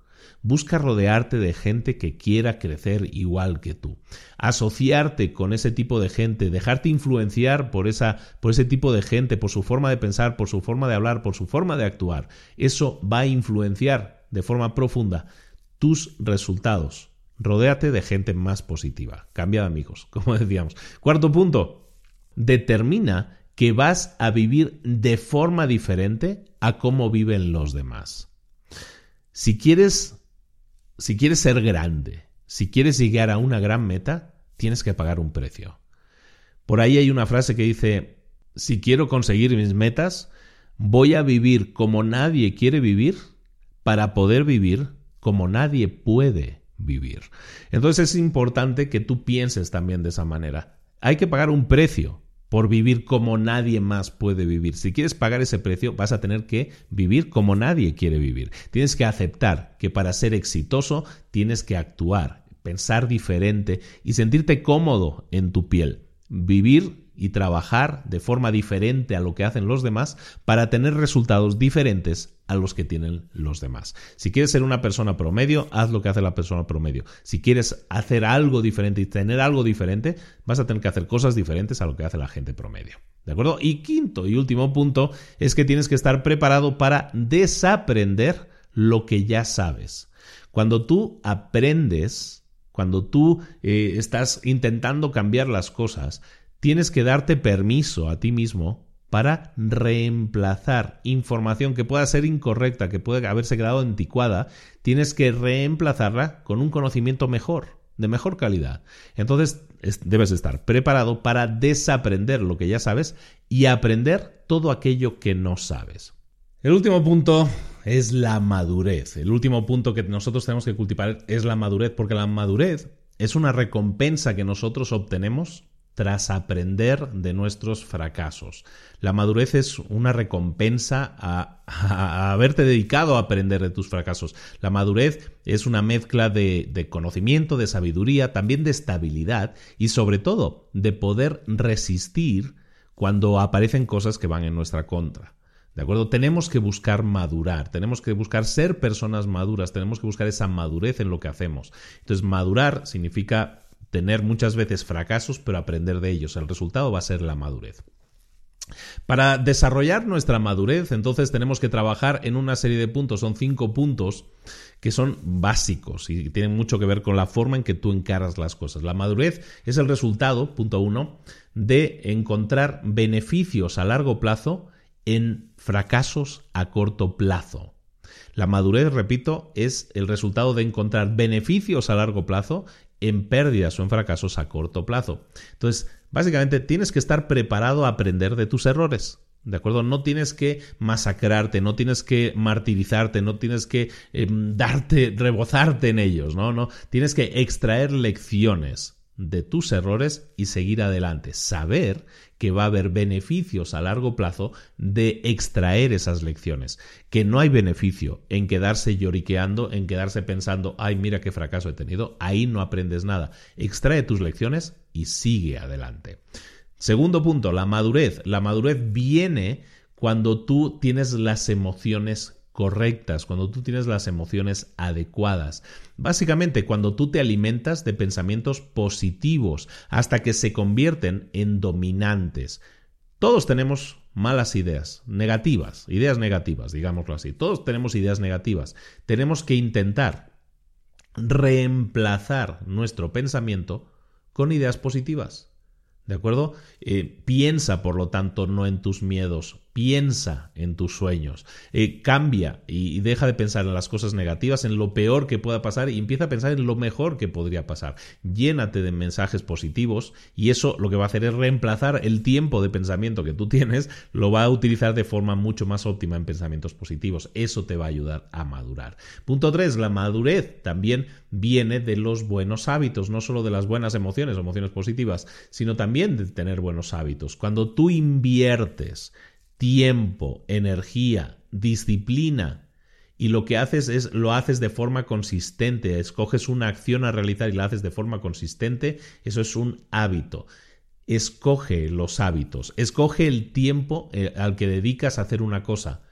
Busca rodearte de gente que quiera crecer igual que tú. Asociarte con ese tipo de gente, dejarte influenciar por, esa, por ese tipo de gente, por su forma de pensar, por su forma de hablar, por su forma de actuar. Eso va a influenciar de forma profunda tus resultados. Rodéate de gente más positiva. Cambia de amigos, como decíamos. Cuarto punto. Determina que vas a vivir de forma diferente a cómo viven los demás. Si quieres si quieres ser grande, si quieres llegar a una gran meta, tienes que pagar un precio. Por ahí hay una frase que dice, si quiero conseguir mis metas, voy a vivir como nadie quiere vivir para poder vivir como nadie puede vivir. Entonces es importante que tú pienses también de esa manera. Hay que pagar un precio por vivir como nadie más puede vivir. Si quieres pagar ese precio, vas a tener que vivir como nadie quiere vivir. Tienes que aceptar que para ser exitoso tienes que actuar, pensar diferente y sentirte cómodo en tu piel. Vivir y trabajar de forma diferente a lo que hacen los demás para tener resultados diferentes a los que tienen los demás. Si quieres ser una persona promedio, haz lo que hace la persona promedio. Si quieres hacer algo diferente y tener algo diferente, vas a tener que hacer cosas diferentes a lo que hace la gente promedio. ¿De acuerdo? Y quinto y último punto es que tienes que estar preparado para desaprender lo que ya sabes. Cuando tú aprendes, cuando tú eh, estás intentando cambiar las cosas, tienes que darte permiso a ti mismo para reemplazar información que pueda ser incorrecta, que puede haberse quedado anticuada, tienes que reemplazarla con un conocimiento mejor, de mejor calidad. Entonces debes estar preparado para desaprender lo que ya sabes y aprender todo aquello que no sabes. El último punto es la madurez. El último punto que nosotros tenemos que cultivar es la madurez, porque la madurez es una recompensa que nosotros obtenemos tras aprender de nuestros fracasos. La madurez es una recompensa a, haberte dedicado a aprender de tus fracasos. La madurez es una mezcla de, de conocimiento, de sabiduría, también de estabilidad y sobre todo de poder resistir cuando aparecen cosas que van en nuestra contra. ¿De acuerdo? Tenemos que buscar madurar, tenemos que buscar ser personas maduras, tenemos que buscar esa madurez en lo que hacemos. Entonces, madurar significa tener muchas veces fracasos, pero aprender de ellos. El resultado va a ser la madurez. Para desarrollar nuestra madurez, entonces tenemos que trabajar en una serie de puntos. Son cinco puntos que son básicos y tienen mucho que ver con la forma en que tú encaras las cosas. La madurez es el resultado, punto uno, de encontrar beneficios a largo plazo en fracasos a corto plazo. La madurez, repito, es el resultado de encontrar beneficios a largo plazo en pérdidas o en fracasos a corto plazo. Entonces, básicamente tienes que estar preparado a aprender de tus errores. ¿De acuerdo? No tienes que masacrarte, no tienes que martirizarte, no tienes que em, darte, rebozarte en ellos, ¿no? No, tienes que extraer lecciones de tus errores y seguir adelante. Saber que va a haber beneficios a largo plazo de extraer esas lecciones. Que no hay beneficio en quedarse lloriqueando, en quedarse pensando, ay, mira qué fracaso he tenido. Ahí no aprendes nada. Extrae tus lecciones y sigue adelante. Segundo punto, la madurez. La madurez viene cuando tú tienes las emociones correctas, cuando tú tienes las emociones adecuadas. Básicamente, cuando tú te alimentas de pensamientos positivos hasta que se convierten en dominantes. Todos tenemos malas ideas, negativas, ideas negativas, digámoslo así. Todos tenemos ideas negativas. Tenemos que intentar reemplazar nuestro pensamiento con ideas positivas. ¿De acuerdo? Eh, piensa, por lo tanto, no en tus miedos, piensa en tus sueños, eh, cambia y, deja de pensar en las cosas negativas, en lo peor que pueda pasar y empieza a pensar en lo mejor que podría pasar. Llénate de mensajes positivos y eso lo que va a hacer es reemplazar el tiempo de pensamiento que tú tienes, lo va a utilizar de forma mucho más óptima en pensamientos positivos. Eso te va a ayudar a madurar. Punto 3. La madurez también viene de los buenos hábitos, no solo de las buenas emociones, emociones positivas, sino también de tener buenos hábitos. Cuando tú inviertes tiempo, energía, disciplina. Y lo que haces es, lo haces de forma consistente, escoges una acción a realizar y la haces de forma consistente, eso es un hábito. Escoge los hábitos, escoge el tiempo eh, al que dedicas a hacer una cosa.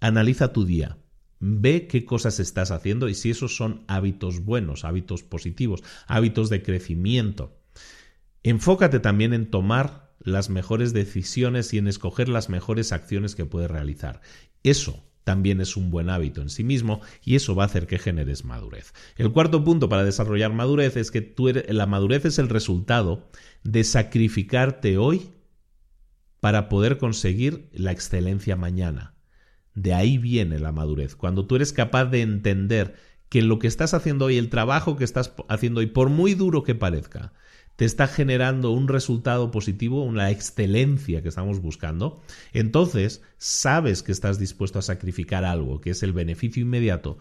Analiza tu día, ve qué cosas estás haciendo y si esos son hábitos buenos, hábitos positivos, hábitos de crecimiento. Enfócate también en tomar las mejores decisiones y en escoger las mejores acciones que puedes realizar. Eso también es un buen hábito en sí mismo y eso va a hacer que generes madurez. El cuarto punto para desarrollar madurez es que tú la madurez es el resultado de sacrificarte hoy para poder conseguir la excelencia mañana. De ahí viene la madurez. Cuando tú eres capaz de entender que lo que estás haciendo hoy, el trabajo que estás haciendo hoy, por muy duro que parezca, te está generando un resultado positivo, una excelencia que estamos buscando, entonces sabes que estás dispuesto a sacrificar algo, que es el beneficio inmediato,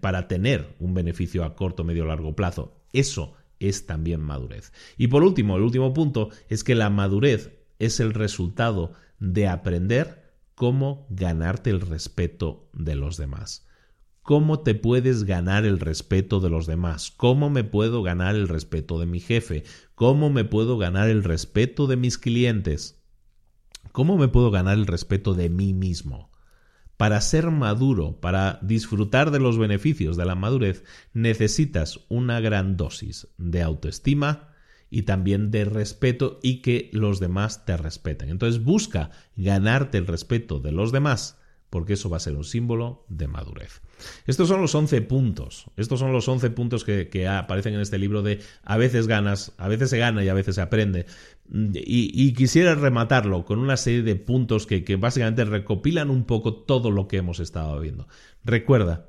para tener un beneficio a corto, medio, largo plazo. Eso es también madurez. Y por último, el último punto es que la madurez es el resultado de aprender cómo ganarte el respeto de los demás ¿Cómo te puedes ganar el respeto de los demás? ¿Cómo me puedo ganar el respeto de mi jefe? ¿Cómo me puedo ganar el respeto de mis clientes? ¿Cómo me puedo ganar el respeto de mí mismo? Para ser maduro, para disfrutar de los beneficios de la madurez, necesitas una gran dosis de autoestima y también de respeto y que los demás te respeten. Entonces busca ganarte el respeto de los demás porque eso va a ser un símbolo de madurez. Estos son los 11 puntos. Estos son los 11 puntos que, aparecen en este libro de a veces ganas, a veces se gana y a veces se aprende. Y, quisiera rematarlo con una serie de puntos que, que básicamente recopilan un poco todo lo que hemos estado viendo. Recuerda,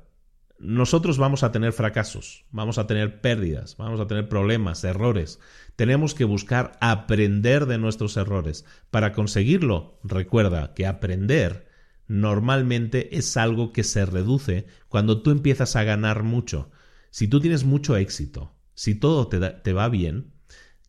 nosotros vamos a tener fracasos, vamos a tener pérdidas, vamos a tener problemas, errores. Tenemos que buscar aprender de nuestros errores. Para conseguirlo, recuerda que aprender normalmente es algo que se reduce cuando tú empiezas a ganar mucho. Si tú tienes mucho éxito, si todo te, va bien,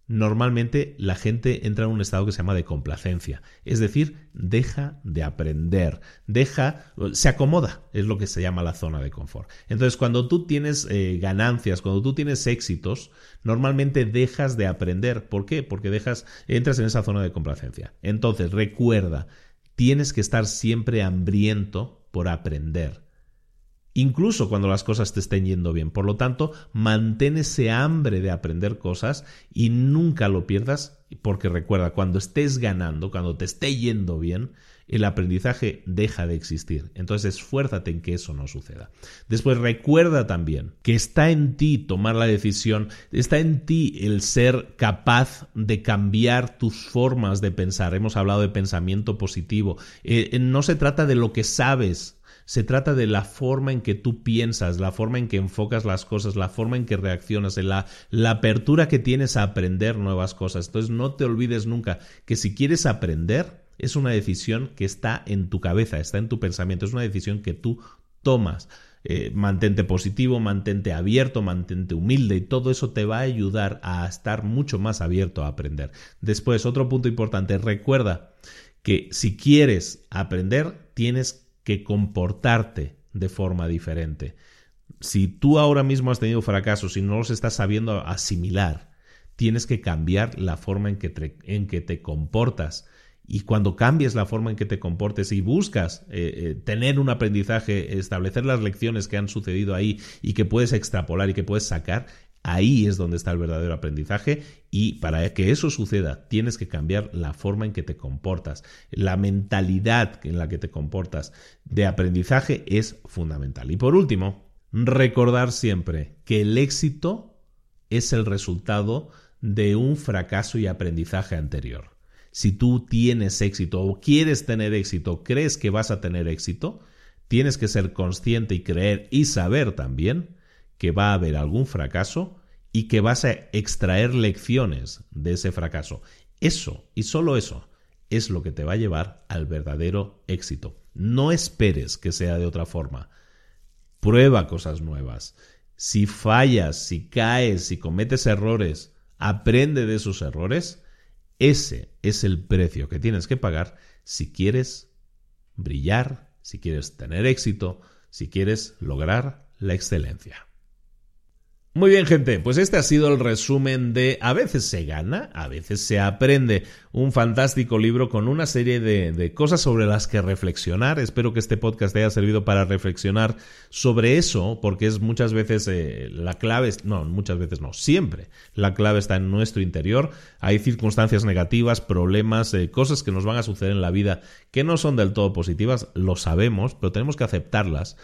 normalmente la gente entra en un estado que se llama de complacencia. Es decir, deja de aprender, deja, se acomoda, es lo que se llama la zona de confort. Entonces, cuando tú tienes eh, ganancias, cuando tú tienes éxitos, normalmente dejas de aprender. ¿Por qué? Porque dejas, entras en esa zona de complacencia. Entonces, recuerda, tienes que estar siempre hambriento por aprender, incluso cuando las cosas te estén yendo bien. Por lo tanto, mantén ese hambre de aprender cosas y nunca lo pierdas, porque recuerda, cuando estés ganando, cuando te esté yendo bien, el aprendizaje deja de existir. Entonces esfuérzate en que eso no suceda. Después recuerda también que está en ti tomar la decisión, está en ti el ser capaz de cambiar tus formas de pensar. Hemos hablado de pensamiento positivo. Eh, eh, no se trata de lo que sabes, se trata de la forma en que tú piensas, la forma en que enfocas las cosas, la forma en que reaccionas, la, la apertura que tienes a aprender nuevas cosas. Entonces no te olvides nunca que si quieres aprender, es una decisión que está en tu cabeza, está en tu pensamiento, es una decisión que tú tomas. Eh, mantente positivo, mantente abierto, mantente humilde y todo eso te va a ayudar a estar mucho más abierto a aprender. Después, otro punto importante, recuerda que si quieres aprender, tienes que comportarte de forma diferente. Si tú ahora mismo has tenido fracasos y no los estás sabiendo asimilar, tienes que cambiar la forma en que en que te comportas y cuando cambies la forma en que te comportes y buscas eh, eh, tener un aprendizaje, establecer las lecciones que han sucedido ahí y que puedes extrapolar y que puedes sacar, ahí es donde está el verdadero aprendizaje y para que eso suceda tienes que cambiar la forma en que te comportas. La mentalidad en la que te comportas de aprendizaje es fundamental. Y por último, recordar siempre que el éxito es el resultado de un fracaso y aprendizaje anterior si tú tienes éxito o quieres tener éxito, crees que vas a tener éxito, tienes que ser consciente y creer y saber también que va a haber algún fracaso y que vas a extraer lecciones de ese fracaso. Eso y solo eso es lo que te va a llevar al verdadero éxito. No esperes que sea de otra forma. Prueba cosas nuevas. Si fallas, si caes, si cometes errores, aprende de esos errores ese es el precio que tienes que pagar si quieres brillar, si quieres tener éxito, si quieres lograr la excelencia. Muy bien, gente, pues este ha sido el resumen de A veces se gana, a veces se aprende. Un fantástico libro con una serie de, cosas sobre las que reflexionar. Espero que este podcast te haya servido para reflexionar sobre eso, porque es muchas veces eh, la clave, no, muchas veces no, siempre la clave está en nuestro interior. Hay circunstancias negativas, problemas, eh, cosas que nos van a suceder en la vida que no son del todo positivas, lo sabemos, pero tenemos que aceptarlas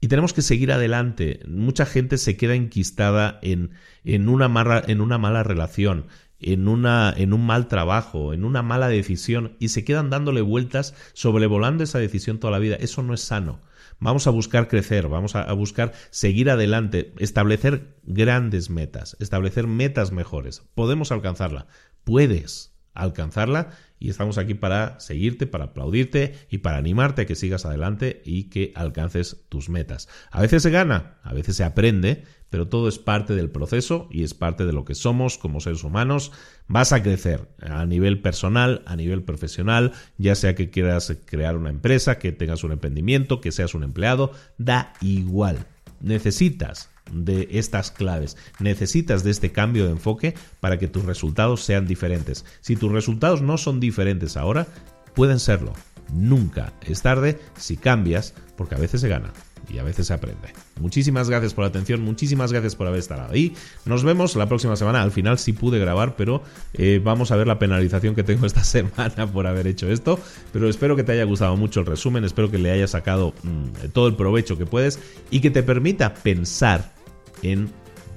y tenemos que seguir adelante. Mucha gente se queda enquistada en, en, una, en una mala relación, en, una, en un mal trabajo, en una mala decisión y se quedan dándole vueltas, sobrevolando esa decisión toda la vida. Eso no es sano. Vamos a buscar crecer, vamos a, buscar seguir adelante, establecer grandes metas, establecer metas mejores. Podemos alcanzarla. Puedes alcanzarla y estamos aquí para seguirte, para aplaudirte y para animarte a que sigas adelante y que alcances tus metas. A veces se gana, a veces se aprende, pero todo es parte del proceso y es parte de lo que somos como seres humanos. Vas a crecer a nivel personal, a nivel profesional, ya sea que quieras crear una empresa, que tengas un emprendimiento, que seas un empleado, da igual. Necesitas de estas claves. Necesitas de este cambio de enfoque para que tus resultados sean diferentes. Si tus resultados no son diferentes ahora, pueden serlo. Nunca es tarde si cambias, porque a veces se gana y a veces se aprende. Muchísimas gracias por la atención, muchísimas gracias por haber estado ahí. Nos vemos la próxima semana. Al final sí pude grabar, pero eh, vamos a ver la penalización que tengo esta semana por haber hecho esto. Pero espero que te haya gustado mucho el resumen, espero que le hayas sacado mm, todo el provecho que puedes y que te permita pensar en,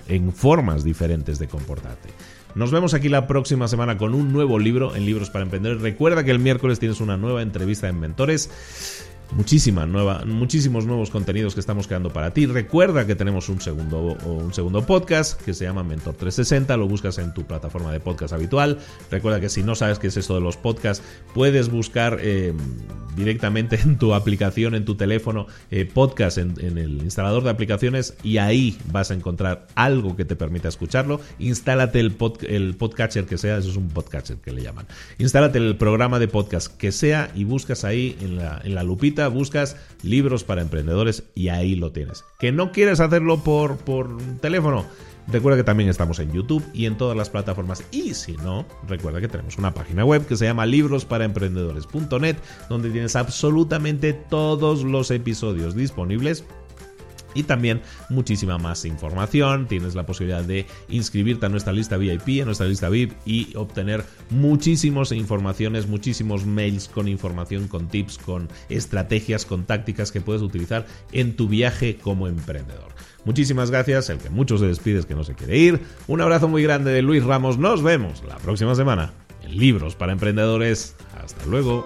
en formas diferentes de comportarte. Nos vemos aquí la próxima semana con un nuevo libro en Libros para Emprender. Recuerda que el miércoles tienes una nueva entrevista en Mentores muchísima nueva, muchísimos nuevos contenidos que estamos creando para ti. Recuerda que tenemos un segundo, un segundo podcast que se llama Mentor 360, lo buscas en tu plataforma de podcast habitual. Recuerda que si no sabes qué es esto de los podcasts, puedes buscar eh, directamente en tu aplicación, en tu teléfono, eh, podcast en, el instalador de aplicaciones y ahí vas a encontrar algo que te permita escucharlo. Instálate el, el podcatcher que sea, eso es un podcatcher que le llaman. Instálate el programa de podcast que sea y buscas ahí en la, en la lupita buscas libros para emprendedores y ahí lo tienes. ¿Que no quieres hacerlo por, por teléfono? Recuerda que también estamos en YouTube y en todas las plataformas. Y si no, recuerda que tenemos una página web que se llama librosparaemprendedores.net, donde tienes absolutamente todos los episodios disponibles y también muchísima más información. Tienes la posibilidad de inscribirte a nuestra lista VIP, a nuestra lista VIP y obtener muchísimas informaciones, muchísimos mails con información, con tips, con estrategias, con tácticas que puedes utilizar en tu viaje como emprendedor. Muchísimas gracias, el que muchos se despides que no se quiere ir. Un abrazo muy grande de Luis Ramos. Nos vemos la próxima semana en Libros para Emprendedores. Hasta luego.